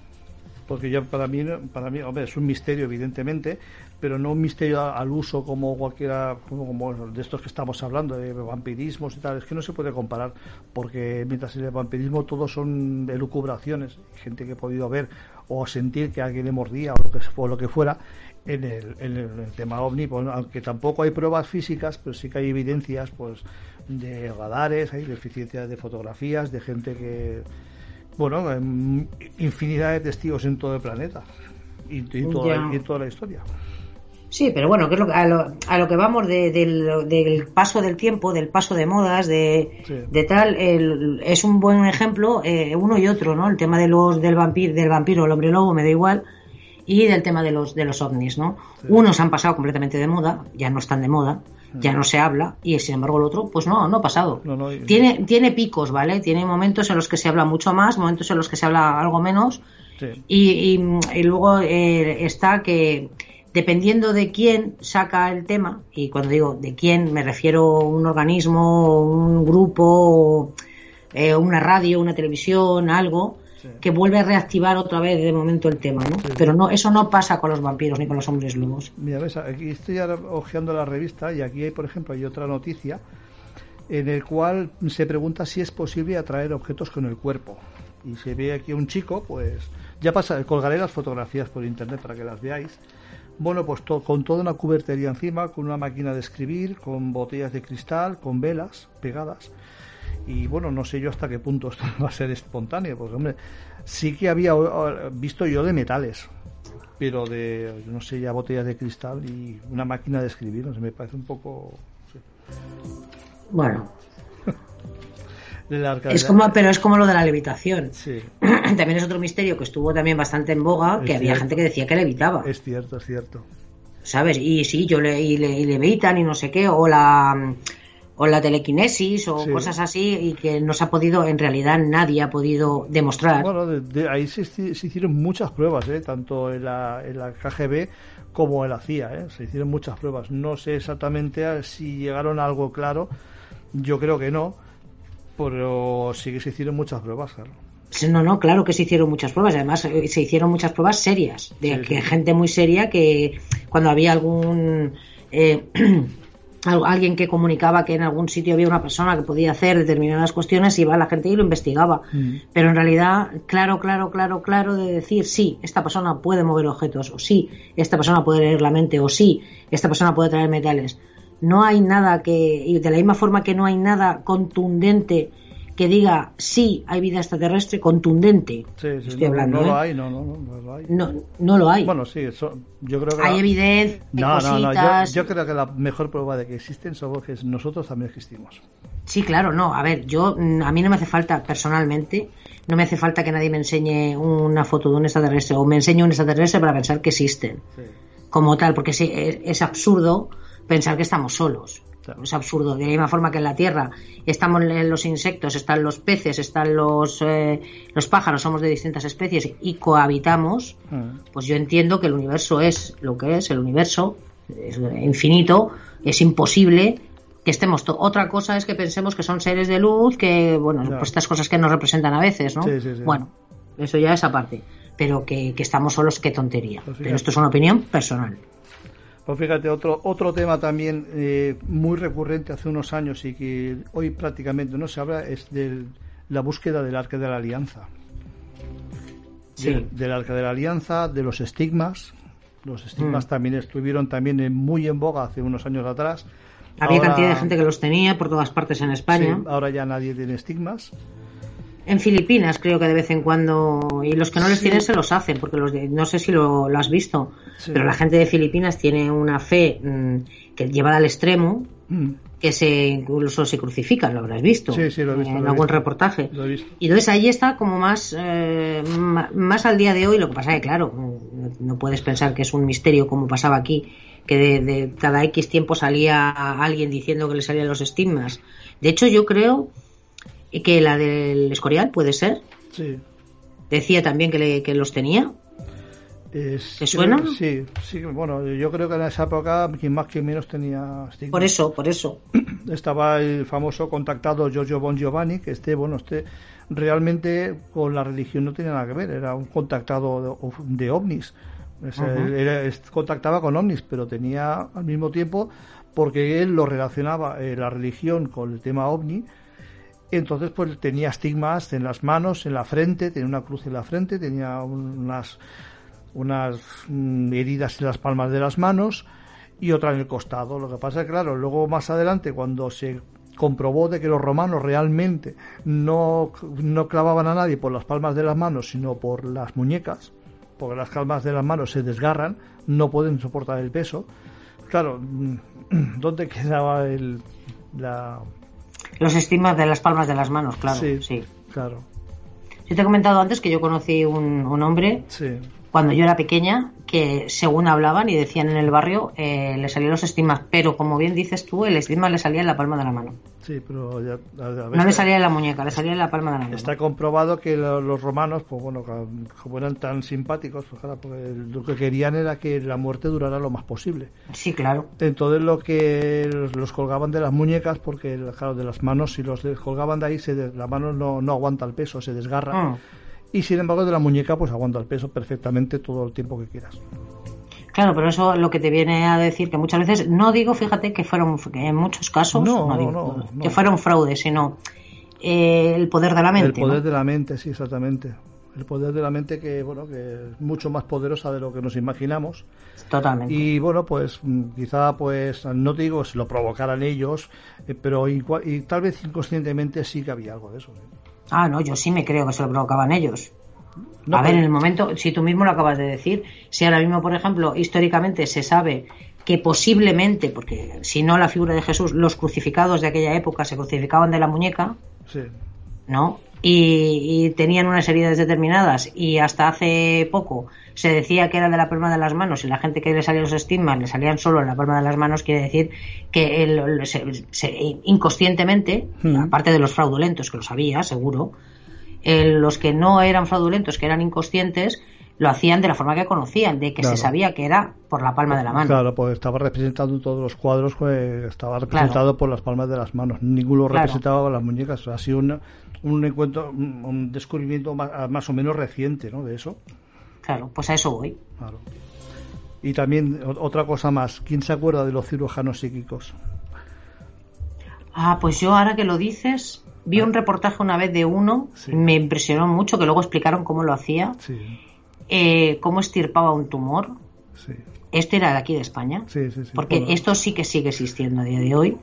porque ya para mí, para mí hombre, es un misterio evidentemente, pero no un misterio al uso como cualquiera, como, de estos que estamos hablando, de vampirismos y tal, es que no se puede comparar, porque mientras en el vampirismo todos son elucubraciones, gente que ha podido ver o sentir que alguien le mordía o lo que, o lo que fuera, en el, en el, tema ovni, pues, aunque tampoco hay pruebas físicas, pero sí que hay evidencias pues de radares, hay deficiencias de fotografías, de gente que bueno, infinidad de testigos en todo el planeta y, toda, la historia. Sí, pero bueno, que es lo, a, lo, a, lo, que vamos del, paso del tiempo, del paso de modas, de, de tal, es un buen ejemplo eh, uno y otro, ¿no? El tema de los del vampiro, del vampiro, el hombre lobo, me da igual, y del tema de los de los ovnis, ¿no? Unos han pasado completamente de moda, ya no están de moda, ya no se habla y sin embargo el otro pues no, no ha pasado. tiene, tiene picos, ¿vale? Tiene momentos en los que se habla mucho más, momentos en los que se habla algo menos y, y, luego eh, está que dependiendo de quién saca el tema, y cuando digo de quién me refiero a un organismo, un grupo, eh, una radio, una televisión, algo, que vuelve a reactivar otra vez de momento el tema, ¿no? Pero no, eso no pasa con los vampiros ni con los hombres lobos. Mira, ves, aquí estoy ahora hojeando la revista y aquí hay, por ejemplo, hay otra noticia en el cual se pregunta si es posible atraer objetos con el cuerpo. Y se ve aquí un chico, pues ya pasa, colgaré las fotografías por internet para que las veáis. Bueno, pues con toda una cubertería encima, con una máquina de escribir, con botellas de cristal, con velas pegadas y bueno, no sé yo hasta qué punto esto va a ser espontáneo, porque hombre, sí que había visto yo de metales, pero de, no sé, ya botellas de cristal y una máquina de escribir, no sé, me parece un poco... Bueno. Es como, pero es como lo de la levitación. Sí. también es otro misterio que estuvo también bastante en boga, que había gente que decía que levitaba. Es cierto, es cierto. ¿Sabes? Y sí, yo le, y le, y levitan y no sé qué, o la o la telequinesis o cosas así y que no se ha podido, en realidad nadie ha podido demostrar. Bueno, de, ahí se, hicieron muchas pruebas, ¿eh? tanto en la, en la KGB como en la CIA, ¿eh? se hicieron muchas pruebas. No sé exactamente si llegaron a algo claro, yo creo que no, pero sí que se hicieron muchas pruebas, claro. No, no, claro que se hicieron muchas pruebas. Además, eh, se hicieron muchas pruebas serias, de que gente muy seria que cuando había algún eh, alguien que comunicaba que en algún sitio había una persona que podía hacer determinadas cuestiones, iba la gente y lo investigaba. Mm. Pero en realidad, claro, claro, claro, claro de decir, sí, esta persona puede mover objetos, o sí, esta persona puede leer la mente, o sí, esta persona puede traer metales. No hay nada que, y de la misma forma que no hay nada contundente que diga sí hay vida extraterrestre contundente. Sí, sí, Estoy no, hablando, no, lo ¿eh? hay, no, no, no, lo hay. No, no lo hay. Bueno, sí, eso, yo creo que hay evidencia. No, no, no, yo, yo, creo que la mejor prueba de que existen somos que nosotros también existimos. Sí, claro, no. A ver, yo mm, a mí no me hace falta personalmente, no me hace falta que nadie me enseñe una foto de un extraterrestre o me enseñe un extraterrestre para pensar que existen. Sí. Como tal, porque sí, es, es absurdo pensar que estamos solos. Es absurdo. De la misma forma que en la Tierra estamos en los insectos, están los peces, están los, eh, los pájaros, somos de distintas especies y cohabitamos, mm. pues yo entiendo que el universo es lo que es, el universo es infinito, es imposible que estemos. Otra cosa es que pensemos que son seres de luz, que, bueno, pues estas cosas que nos representan a veces, ¿no? Bueno, eso ya es aparte. Pero que, estamos solos, qué tontería. Pues Pero esto es una opinión personal. Pues fíjate, otro, otro tema también eh, muy recurrente hace unos años y que hoy prácticamente no se habla es de la búsqueda del arca de la alianza. Sí. del arca de la alianza, de los estigmas. Los estigmas mm. también estuvieron también muy en boga hace unos años atrás. Había cantidad de gente que los tenía por todas partes en España. ahora ya nadie tiene estigmas. En Filipinas creo que de vez en cuando, y los que no les tienen se los hacen, porque los no sé si lo, has visto, pero la gente de Filipinas tiene una fe mm, que lleva al extremo, mm. que se incluso se crucifican, lo habrás visto, sí, sí, lo he visto en algún reportaje. Y entonces ahí está como más, eh, más al día de hoy, lo que pasa es que claro, no puedes pensar que es un misterio como pasaba aquí, que de, de cada X tiempo salía alguien diciendo que le salían los estigmas. De hecho yo creo y que la del Escorial puede ser. Sí. Decía también que, que los tenía. ¿Te suena? sí, sí, bueno, yo creo que en esa época quien más que menos tenía Por eso, por eso. Estaba el famoso contactado Giorgio Bon Giovanni, que este, bueno, este realmente con la religión no tenía nada que ver, era un contactado de, ovnis. contactaba con ovnis, pero tenía al mismo tiempo, porque él lo relacionaba eh, la religión con el tema ovni, entonces, pues tenía estigmas en las manos, en la frente, tenía una cruz en la frente, tenía unas, unas mm, heridas en las palmas de las manos y otra en el costado. Lo que pasa es que, claro, luego más adelante, cuando se comprobó de que los romanos realmente no, no clavaban a nadie por las palmas de las manos, sino por las muñecas, porque las palmas de las manos se desgarran, no pueden soportar el peso. Claro, mm, ¿dónde quedaba el, la, los estigmas de las palmas de las manos, claro. Sí, claro. Yo te he comentado antes que yo conocí un, un hombre cuando yo era pequeña que según hablaban y decían en el barrio eh, le salían los estigmas, pero como bien dices tú, el estigma le salía en la palma de la mano. Sí, pero ya, no le salía en la muñeca, le salía en la palma de la mano. Está comprobado que los romanos, pues bueno, como eran tan simpáticos, pues claro, pues, lo que querían era que la muerte durara lo más posible. Sí, claro. Entonces lo que los, colgaban de las muñecas, porque claro, de las manos, si los colgaban de ahí, se la mano no, no aguanta el peso, se desgarra. Ah. Y sin embargo de la muñeca, pues aguanta el peso perfectamente todo el tiempo que quieras. Claro, pero eso lo que te viene a decir que muchas veces, no digo, fíjate, que fueron, que en muchos casos, no, digo, que fueron fraudes, sino eh, el poder de la mente. El poder de la mente, sí, exactamente. El poder de la mente que, bueno, que es mucho más poderosa de lo que nos imaginamos. Totalmente. Y bueno, pues mm, quizá, pues, no digo si lo provocaran ellos, eh, pero y tal vez inconscientemente sí que había algo de eso. Ah, no, yo sí me creo que se lo provocaban ellos a ver, en el momento, si tú mismo lo acabas de decir, si ahora mismo, por ejemplo, históricamente se sabe que posiblemente, porque si no la figura de Jesús, los crucificados de aquella época se crucificaban de la muñeca, ¿no? Y, tenían unas heridas determinadas y hasta hace poco se decía que era de la palma de las manos y la gente que le salía los estigmas le salían solo en la palma de las manos, quiere decir que él, inconscientemente, hmm. aparte de los fraudulentos, que lo sabía, seguro, los que no eran fraudulentos, que eran inconscientes, lo hacían de la forma que conocían, de que se sabía que era por la palma de la mano. Claro, pues estaba representado en todos los cuadros, pues, estaba representado por las palmas de las manos. Ninguno representaba con las muñecas. Ha sido un encuentro, un descubrimiento más, o menos reciente, ¿no? De eso. Claro, pues a eso voy. Claro. Y también otra cosa más, ¿quién se acuerda de los cirujanos psíquicos? Ah, pues yo ahora que lo dices, Vi un reportaje una vez de uno, me impresionó mucho, que luego explicaron cómo lo hacía, eh, cómo estirpaba un tumor. Este era de aquí de España, porque esto sí que sigue existiendo a día de hoy.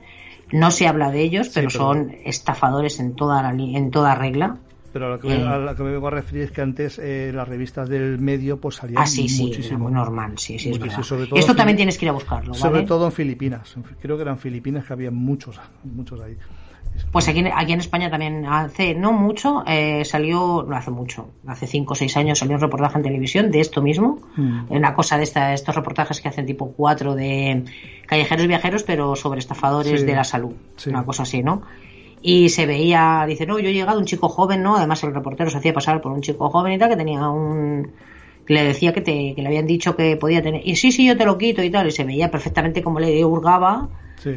No se habla de ellos, pero, son estafadores en toda, la, en toda regla. Pero a lo, que me, a lo que me vengo a referir es que antes eh, las revistas del medio pues salían ah, sí, sí, muy normal, sí, sí, es verdad. Esto también tienes que ir a buscarlo, Sobre todo en Filipinas. Creo que eran Filipinas que había muchos, muchos ahí. Pues aquí, aquí en España también hace no mucho, eh, salió, no hace mucho, hace cinco o seis años salió un reportaje en televisión de esto mismo, mm. una cosa de esta, estos reportajes que hacen tipo cuatro de callejeros viajeros, pero sobre estafadores de la salud, una cosa así, ¿no? Y se veía, dice, no, yo he llegado un chico joven, ¿no? Además el reportero se hacía pasar por un chico joven y tal, que tenía un, le decía que, te, que le habían dicho que podía tener, y sí, sí, yo te lo quito y tal, y se veía perfectamente cómo le hurgaba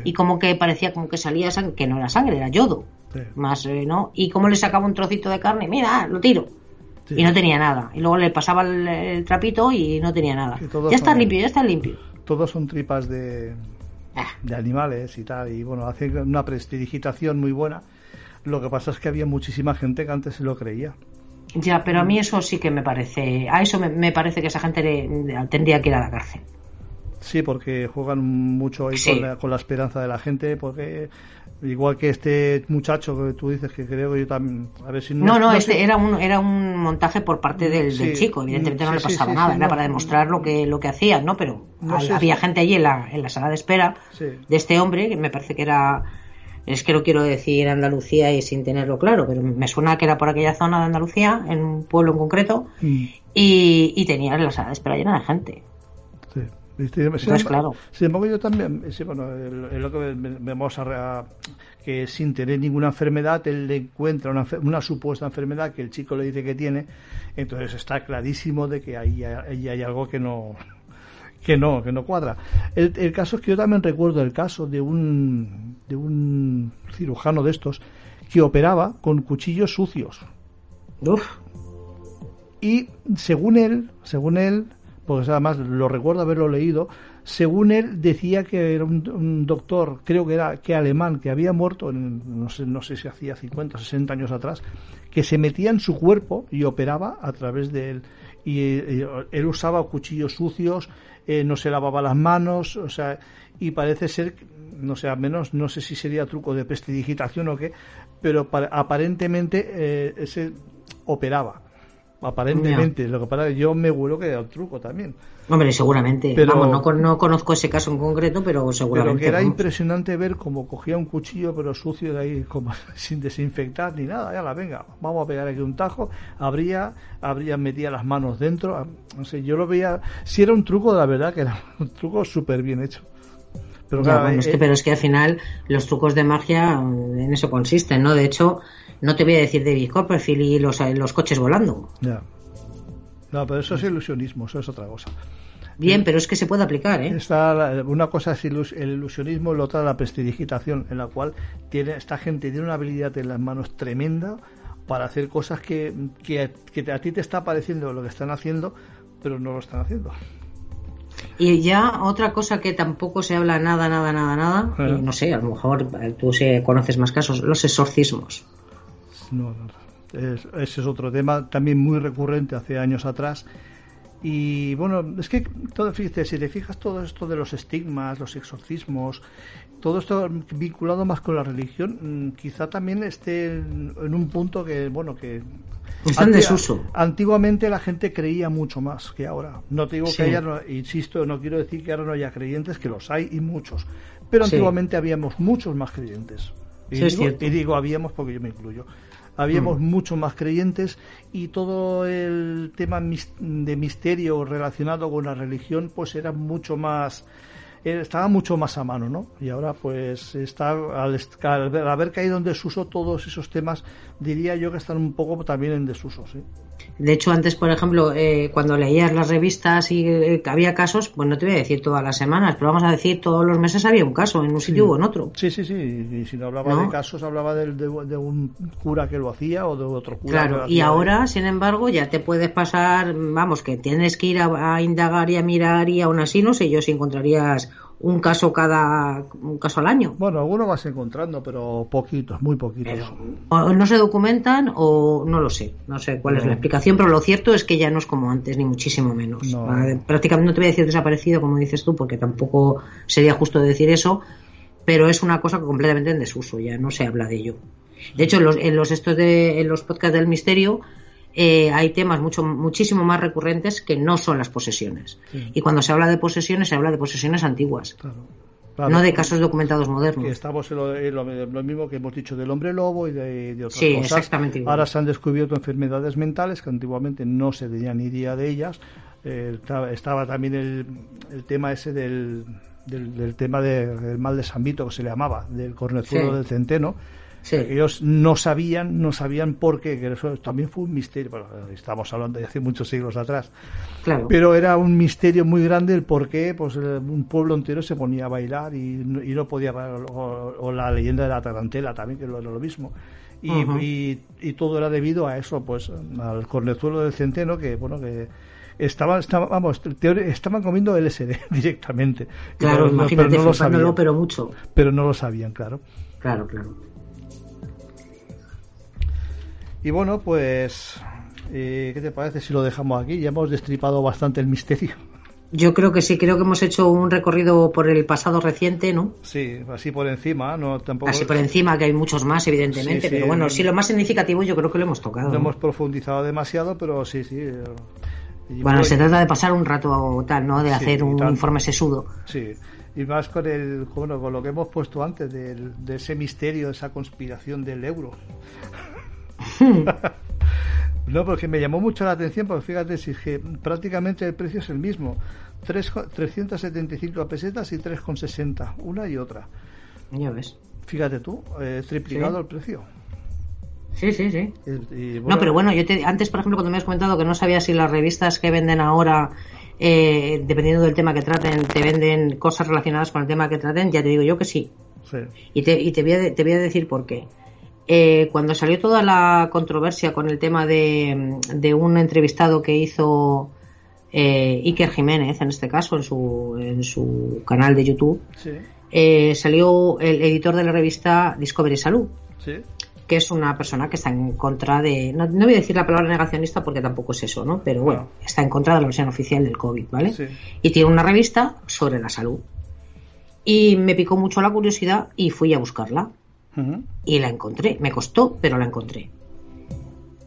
y como que parecía como que salía sangre, que no era sangre, era yodo. Más, eh, ¿no? Y como le sacaba un trocito de carne, mira, lo tiro. Y no tenía nada. Y luego le pasaba el, trapito y no tenía nada. Ya está limpio, ya está limpio. Todos son tripas de, ah. de animales y tal. Y bueno, hace una prestidigitación muy buena. Lo que pasa es que había muchísima gente que antes se lo creía. Ya, pero a mí eso sí que me parece. A eso me, parece que esa gente tendría que ir a la cárcel. Sí, porque juegan mucho ahí con, la, esperanza de la gente, porque igual que este muchacho que tú dices que creo que yo también a ver si no no, no, este era un era un montaje por parte del, chico evidentemente no le pasaba nada era para demostrar lo que lo que hacían no pero había gente allí en la, en la sala de espera de este hombre que me parece que era es que no quiero decir Andalucía y sin tenerlo claro, pero me suena que era por aquella zona de Andalucía, en un pueblo en concreto, mm. y, y, tenía la sala de espera llena de gente. Pues claro. Sin embargo, yo también, bueno, es lo que vemos a, que sin tener ninguna enfermedad, él le encuentra una, una, supuesta enfermedad que el chico le dice que tiene, entonces está clarísimo de que ahí, ahí hay algo que no, que no, que no cuadra. El, el, caso es que yo también recuerdo el caso de un, de un cirujano de estos que operaba con cuchillos sucios. Y según él, según él, porque además lo recuerdo haberlo leído, según él decía que era un, doctor, creo que era que alemán, que había muerto, en, no sé, no sé si hacía 50 o 60 años atrás, que se metía en su cuerpo y operaba a través de él. Y, y él usaba cuchillos sucios, eh, no se lavaba las manos, o sea, y parece ser, no sé, al menos no sé si sería truco de prestidigitación o qué, pero aparentemente eh, ese operaba. Aparentemente, lo que pasa yo me vuelo que era un truco también. Hombre, seguramente. Pero, Vamos, no, no, conozco ese caso en concreto, pero seguramente. Pero que era impresionante ver cómo cogía un cuchillo, pero sucio de ahí, como sin desinfectar ni nada. Ya la venga, vamos a pegar aquí un tajo. Abría, abría, metía las manos dentro. Ah, no sé, yo lo veía. Si era un truco, la verdad que era un truco súper bien hecho. Pero, es que, eh, pero es que al final los trucos de magia en eso consisten, ¿no? De hecho, no te voy a decir David Copperfield y los, los coches volando. Ya. No, pero eso es ilusionismo, eso es otra cosa. Bien, pero es que se puede aplicar, ¿eh? una cosa es el ilusionismo y la otra la prestidigitación, en la cual tiene, esta gente tiene una habilidad en las manos tremenda para hacer cosas que, que, a ti te está pareciendo lo que están haciendo, pero no lo están haciendo. Y ya otra cosa que tampoco se habla nada, nada, nada, nada, no sé, a lo mejor tú conoces más casos, los exorcismos. No, ese es otro tema también muy recurrente hace años atrás. Y bueno, es que todo, fíjate, si te fijas todo esto de los estigmas, los exorcismos, todo esto vinculado más con la religión, mm, quizá también esté en, un punto que, bueno, que... Está en desuso. Antiguamente la gente creía mucho más que ahora. No te digo que haya, insisto, no quiero decir que ahora no haya creyentes, que los hay y muchos. Pero antiguamente habíamos muchos más creyentes. Y, y digo habíamos porque yo me incluyo habíamos mm. mucho más creyentes y todo el tema de misterio relacionado con la religión pues era mucho más estaba mucho más a mano, ¿no? Y ahora, pues, está al, haber caído en desuso todos esos temas, diría yo que están un poco también en desuso, ¿sí? De hecho, antes, por ejemplo, eh, cuando leías las revistas y eh, había casos, pues no te voy a decir todas las semanas, pero vamos a decir todos los meses había un caso en un sitio o en otro. Sí, sí, sí. Y si no hablaba de casos, hablaba de, de, un cura que lo hacía o de otro cura. Claro, y ahora, sin embargo, ya te puedes pasar, vamos, que tienes que ir a, a indagar y a mirar y aún así no sé yo si encontrarías un caso cada un caso al año. Bueno, algunos vas encontrando, pero poquitos, muy poquitos. o no se documentan o no lo sé, no sé cuál es la explicación, pero lo cierto es que ya no es como antes, ni muchísimo menos. Prácticamente no te voy a decir desaparecido, como dices tú, porque tampoco sería justo decir eso, pero es una cosa completamente en desuso, ya no se habla de ello. De hecho, en los, en los estos de en los podcasts del misterio eh, hay temas mucho, muchísimo más recurrentes que no son las posesiones. Y cuando se habla de posesiones, se habla de posesiones antiguas. no de casos documentados modernos. Que estamos en lo, mismo que hemos dicho del hombre lobo y de, otras sí, cosas. Exactamente Ahora se han descubierto enfermedades mentales que antiguamente no se tenía ni idea de ellas. Eh, estaba, también el, el, tema ese del, del, tema del mal de San Vito, que se le llamaba, del cornezuelo del centeno ellos no sabían, no sabían por qué, que eso también fue un misterio. Bueno, estamos hablando de hace muchos siglos atrás. Pero era un misterio muy grande el por qué pues, un pueblo entero se ponía a bailar y, no podía. O, la leyenda de la tarantela también, que era lo mismo. Y, y, todo era debido a eso, pues al cornezuelo del centeno, que bueno, que estaban, vamos, estaban comiendo LSD directamente. Claro, pero, imagínate, pero no lo sabían, pero mucho. Pero no lo sabían, claro. Claro, claro. Y bueno, pues, eh, ¿qué te parece si lo dejamos aquí? Ya hemos destripado bastante el misterio. Yo creo que sí, creo que hemos hecho un recorrido por el pasado reciente, ¿no? Sí, así por encima, no tampoco. Así por encima, que hay muchos más, evidentemente, pero bueno, sí, lo más significativo yo creo que lo hemos tocado. No hemos profundizado demasiado, pero sí, sí. bueno, se trata de pasar un rato tal, ¿no? De hacer un informe sesudo. Sí, y más con el, bueno, con lo que hemos puesto antes de ese misterio, de esa conspiración del euro. no, porque me llamó mucho la atención, porque fíjate, si que prácticamente el precio es el mismo. 3, 375 pesetas y 3,60, una y otra. Ya ves. Fíjate tú, eh, triplicado el precio. Sí, sí, sí. No, pero bueno, yo te, antes, por ejemplo, cuando me has comentado que no sabía si las revistas que venden ahora, eh, dependiendo del tema que traten, te venden cosas relacionadas con el tema que traten, ya te digo yo que sí. Y, te, y te, voy a, te voy a decir por qué. Eh, cuando salió toda la controversia con el tema de, un entrevistado que hizo eh, Iker Jiménez, en este caso, en su, en su canal de YouTube, eh, salió el editor de la revista Discovery Salud, que es una persona que está en contra de, no, voy a decir la palabra negacionista porque tampoco es eso, ¿no? Pero bueno, está en contra de la versión oficial del COVID, ¿vale? Y tiene una revista sobre la salud. Y me picó mucho la curiosidad y fui a buscarla. Y la encontré. Me costó, pero la encontré.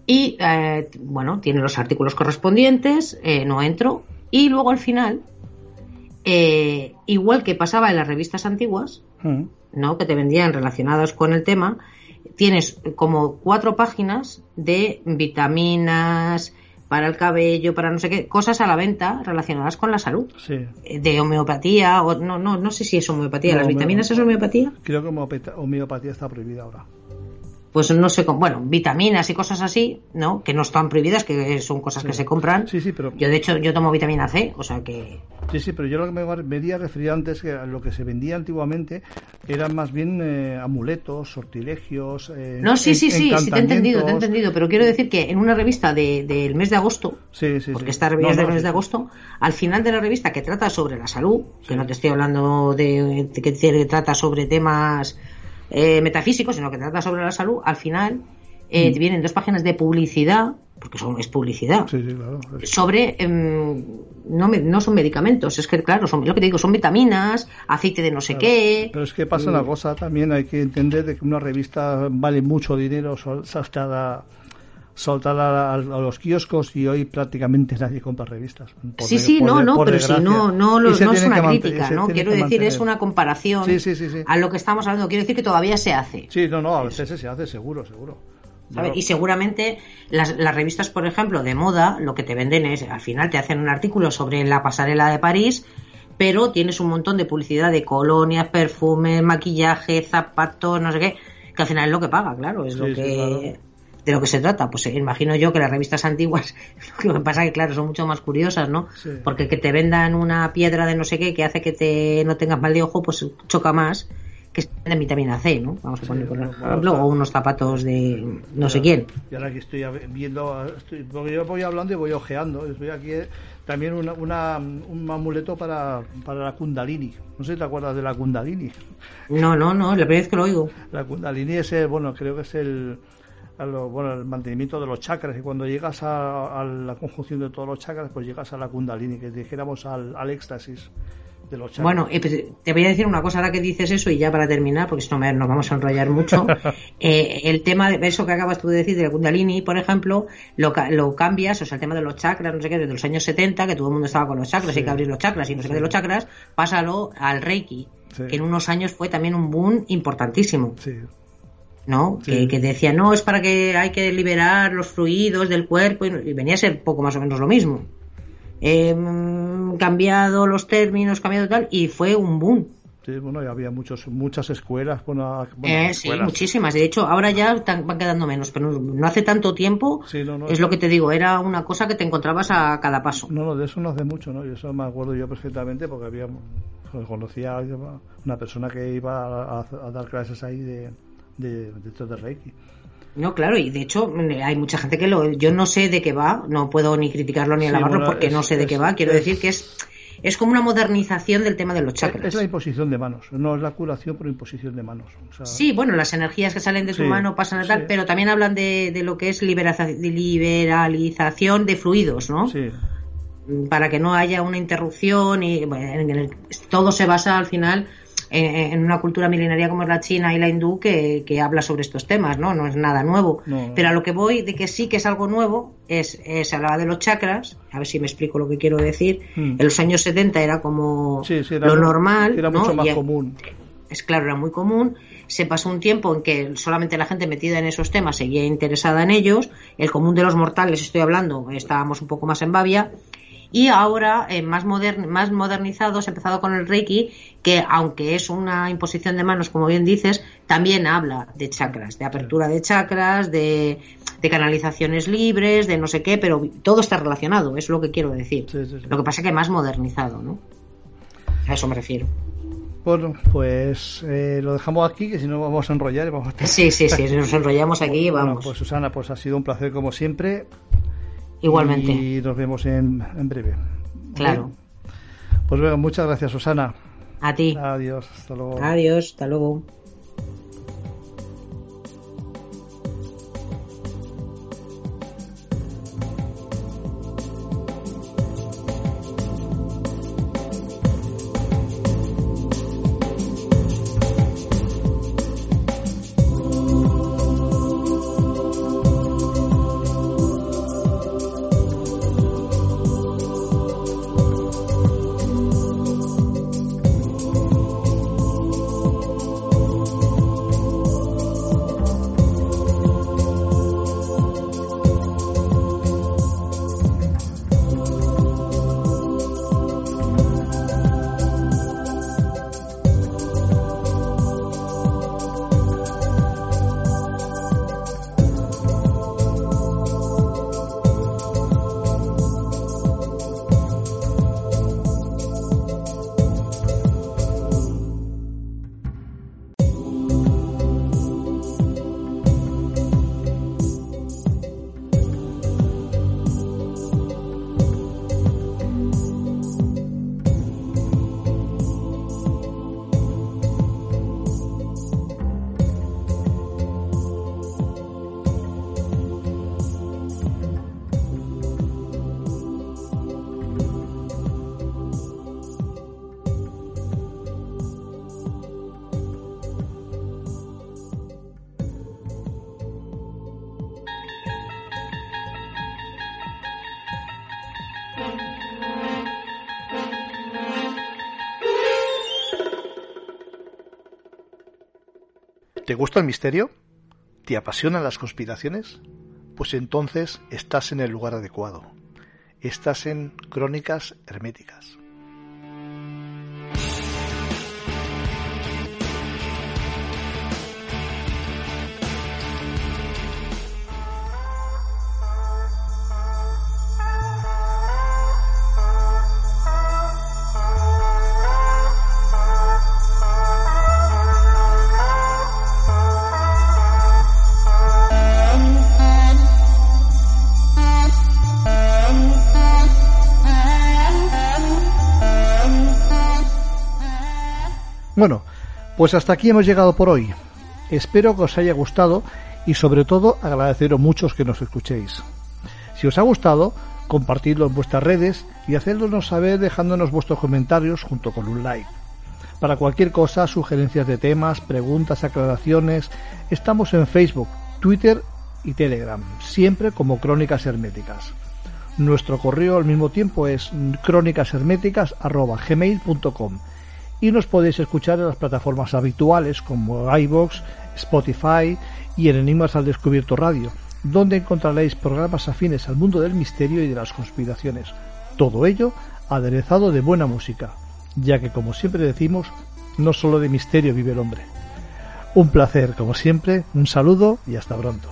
Y eh, bueno, tiene los artículos correspondientes, eh, no entro. Y luego al final, eh, igual que pasaba en las revistas antiguas, ¿no? que te vendían relacionadas con el tema, tienes como cuatro páginas de vitaminas, para el cabello, para no sé qué, cosas a la venta relacionadas con la salud. Sí. De homeopatía, o no, no, no sé si es homeopatía. ¿Las vitaminas es homeopatía? Creo que homeopatía está prohibida ahora pues no sé, bueno, vitaminas y cosas así, ¿no? Que no están prohibidas, que son cosas que se compran. Sí, sí, pero... Yo, de hecho, yo tomo vitamina C, o sea que... Sí, sí, pero yo lo que me veía refería antes que lo que se vendía antiguamente eran más bien eh, amuletos, sortilegios... Eh, no, sí, sí, sí, sí, te he entendido, te he entendido, pero quiero decir que en una revista del de, mes de agosto, sí, sí, porque esta revista es del mes de agosto, al final de la revista que trata sobre la salud, que no te estoy hablando de que trata sobre temas eh, metafísico, sino que trata sobre la salud, al final eh, mm. vienen dos páginas de publicidad, porque son, es publicidad, sobre, em, no, no son medicamentos, es que claro, son, lo que te digo, son vitaminas, aceite de no sé qué. Pero es que pasa una mm. cosa, también hay que entender de que una revista vale mucho dinero, hasta soltar a, los kioscos y hoy prácticamente nadie compra revistas. sí, sí, no, no, pero si no, no, no, es una crítica, ¿no? Quiero decir, es una comparación a lo que estamos hablando. Quiero decir que todavía se hace. Sí, no, no, a veces se hace, seguro, seguro. Y seguramente las, las, revistas, por ejemplo, de moda, lo que te venden es, al final te hacen un artículo sobre la pasarela de París, pero tienes un montón de publicidad de colonias, perfumes, maquillaje, zapatos, no sé qué, que al final es lo que paga, claro, es lo que de lo que se trata. Pues eh, imagino yo que las revistas antiguas, lo que pasa que claro, son mucho más curiosas, ¿no? Porque que te vendan una piedra de no sé qué que hace que te no tengas mal de ojo, pues choca más que de vitamina C, ¿no? Vamos a poner por ejemplo, o unos zapatos de no sé quién. Y ahora que estoy viendo, porque yo voy hablando y voy ojeando, estoy aquí eh, también una, una, un amuleto para, para la Kundalini. No sé si te acuerdas de la Kundalini. No, no, no, la primera vez que lo oigo. La Kundalini es, el, bueno, creo que es el bueno, el mantenimiento de los chakras y cuando llegas a, la conjunción de todos los chakras pues llegas a la kundalini que dijéramos al, al éxtasis de los chakras. bueno eh, pues, te voy a decir una cosa ahora que dices eso y ya para terminar porque si no nos vamos a enrollar mucho eh, el tema de eso que acabas tú de decir de la kundalini por ejemplo lo, lo cambias o sea el tema de los chakras no sé qué desde los años 70 que todo el mundo estaba con los chakras hay que abrir los chakras y no sé qué de los chakras pásalo al reiki que en unos años fue también un boom importantísimo. Sí. ¿No? Que, que, decía, no, es para que hay que liberar los fluidos del cuerpo y, venía a ser poco más o menos lo mismo. Eh, cambiado los términos, cambiado tal, y fue un boom. Sí, bueno, y había muchos, muchas escuelas. Bueno, eh, sí, muchísimas. De hecho, ahora ya van quedando menos, pero no hace tanto tiempo. es lo que te digo, era una cosa que te encontrabas a cada paso. No, no, de eso no hace mucho, ¿no? Y eso me acuerdo yo perfectamente porque había, pues, conocía a una persona que iba a, dar clases ahí de, de, de esto de Reiki. No, claro, y de hecho hay mucha gente que lo... Yo no sé de qué va, no puedo ni criticarlo ni alabarlo porque no sé de qué va. Quiero decir que es es como una modernización del tema de los chakras. Es la imposición de manos, no es la curación por imposición de manos. Sí, bueno, las energías que salen de su mano pasan a tal, pero también hablan de, lo que es liberalización de fluidos, ¿no? Sí. Para que no haya una interrupción y bueno, todo se basa al final en, una cultura milenaria como es la china y la hindú que, habla sobre estos temas, ¿no? No es nada nuevo. Pero a lo que voy de que sí que es algo nuevo es, se hablaba de los chakras, a ver si me explico lo que quiero decir. Hmm. En los años 70 era como lo normal. Era mucho más común. Es claro, era muy común se pasó un tiempo en que solamente la gente metida en esos temas seguía interesada en ellos, el común de los mortales, estoy hablando, estábamos un poco más en Bavia, y ahora eh, más, modern, más modernizados, empezado con el Reiki, que aunque es una imposición de manos, como bien dices, también habla de chakras, de apertura de chakras, de, canalizaciones libres, de no sé qué, pero todo está relacionado, es lo que quiero decir. Lo que pasa es que más modernizado, ¿no? A eso me refiero. Bueno, pues eh, lo dejamos aquí, que si no vamos a enrollar. Vamos a... Sí, sí, sí, nos enrollamos aquí, vamos. pues Susana, pues ha sido un placer como siempre. Igualmente. Y nos vemos en, en breve. Claro. Pues bueno, muchas gracias, Susana. A ti. Adiós, hasta luego. Adiós, hasta luego. ¿Te gusta el misterio? ¿Te apasionan las conspiraciones? Pues entonces estás en el lugar adecuado. Estás en Crónicas Herméticas. Pues hasta aquí hemos llegado por hoy. Espero que os haya gustado y sobre todo agradeceros muchos que nos escuchéis. Si os ha gustado, compartidlo en vuestras redes y hacednos saber dejándonos vuestros comentarios junto con un like. Para cualquier cosa, sugerencias de temas, preguntas, aclaraciones, estamos en Facebook, Twitter y Telegram, siempre como Crónicas Herméticas. Nuestro correo al mismo tiempo es crónicasherméticas.gmail.com y nos podéis escuchar en las plataformas habituales como iBox, Spotify y en Enigmas al Descubierto Radio, donde encontraréis programas afines al mundo del misterio y de las conspiraciones. Todo ello aderezado de buena música, ya que como siempre decimos, no solo de misterio vive el hombre. Un placer, como siempre, un saludo y hasta pronto.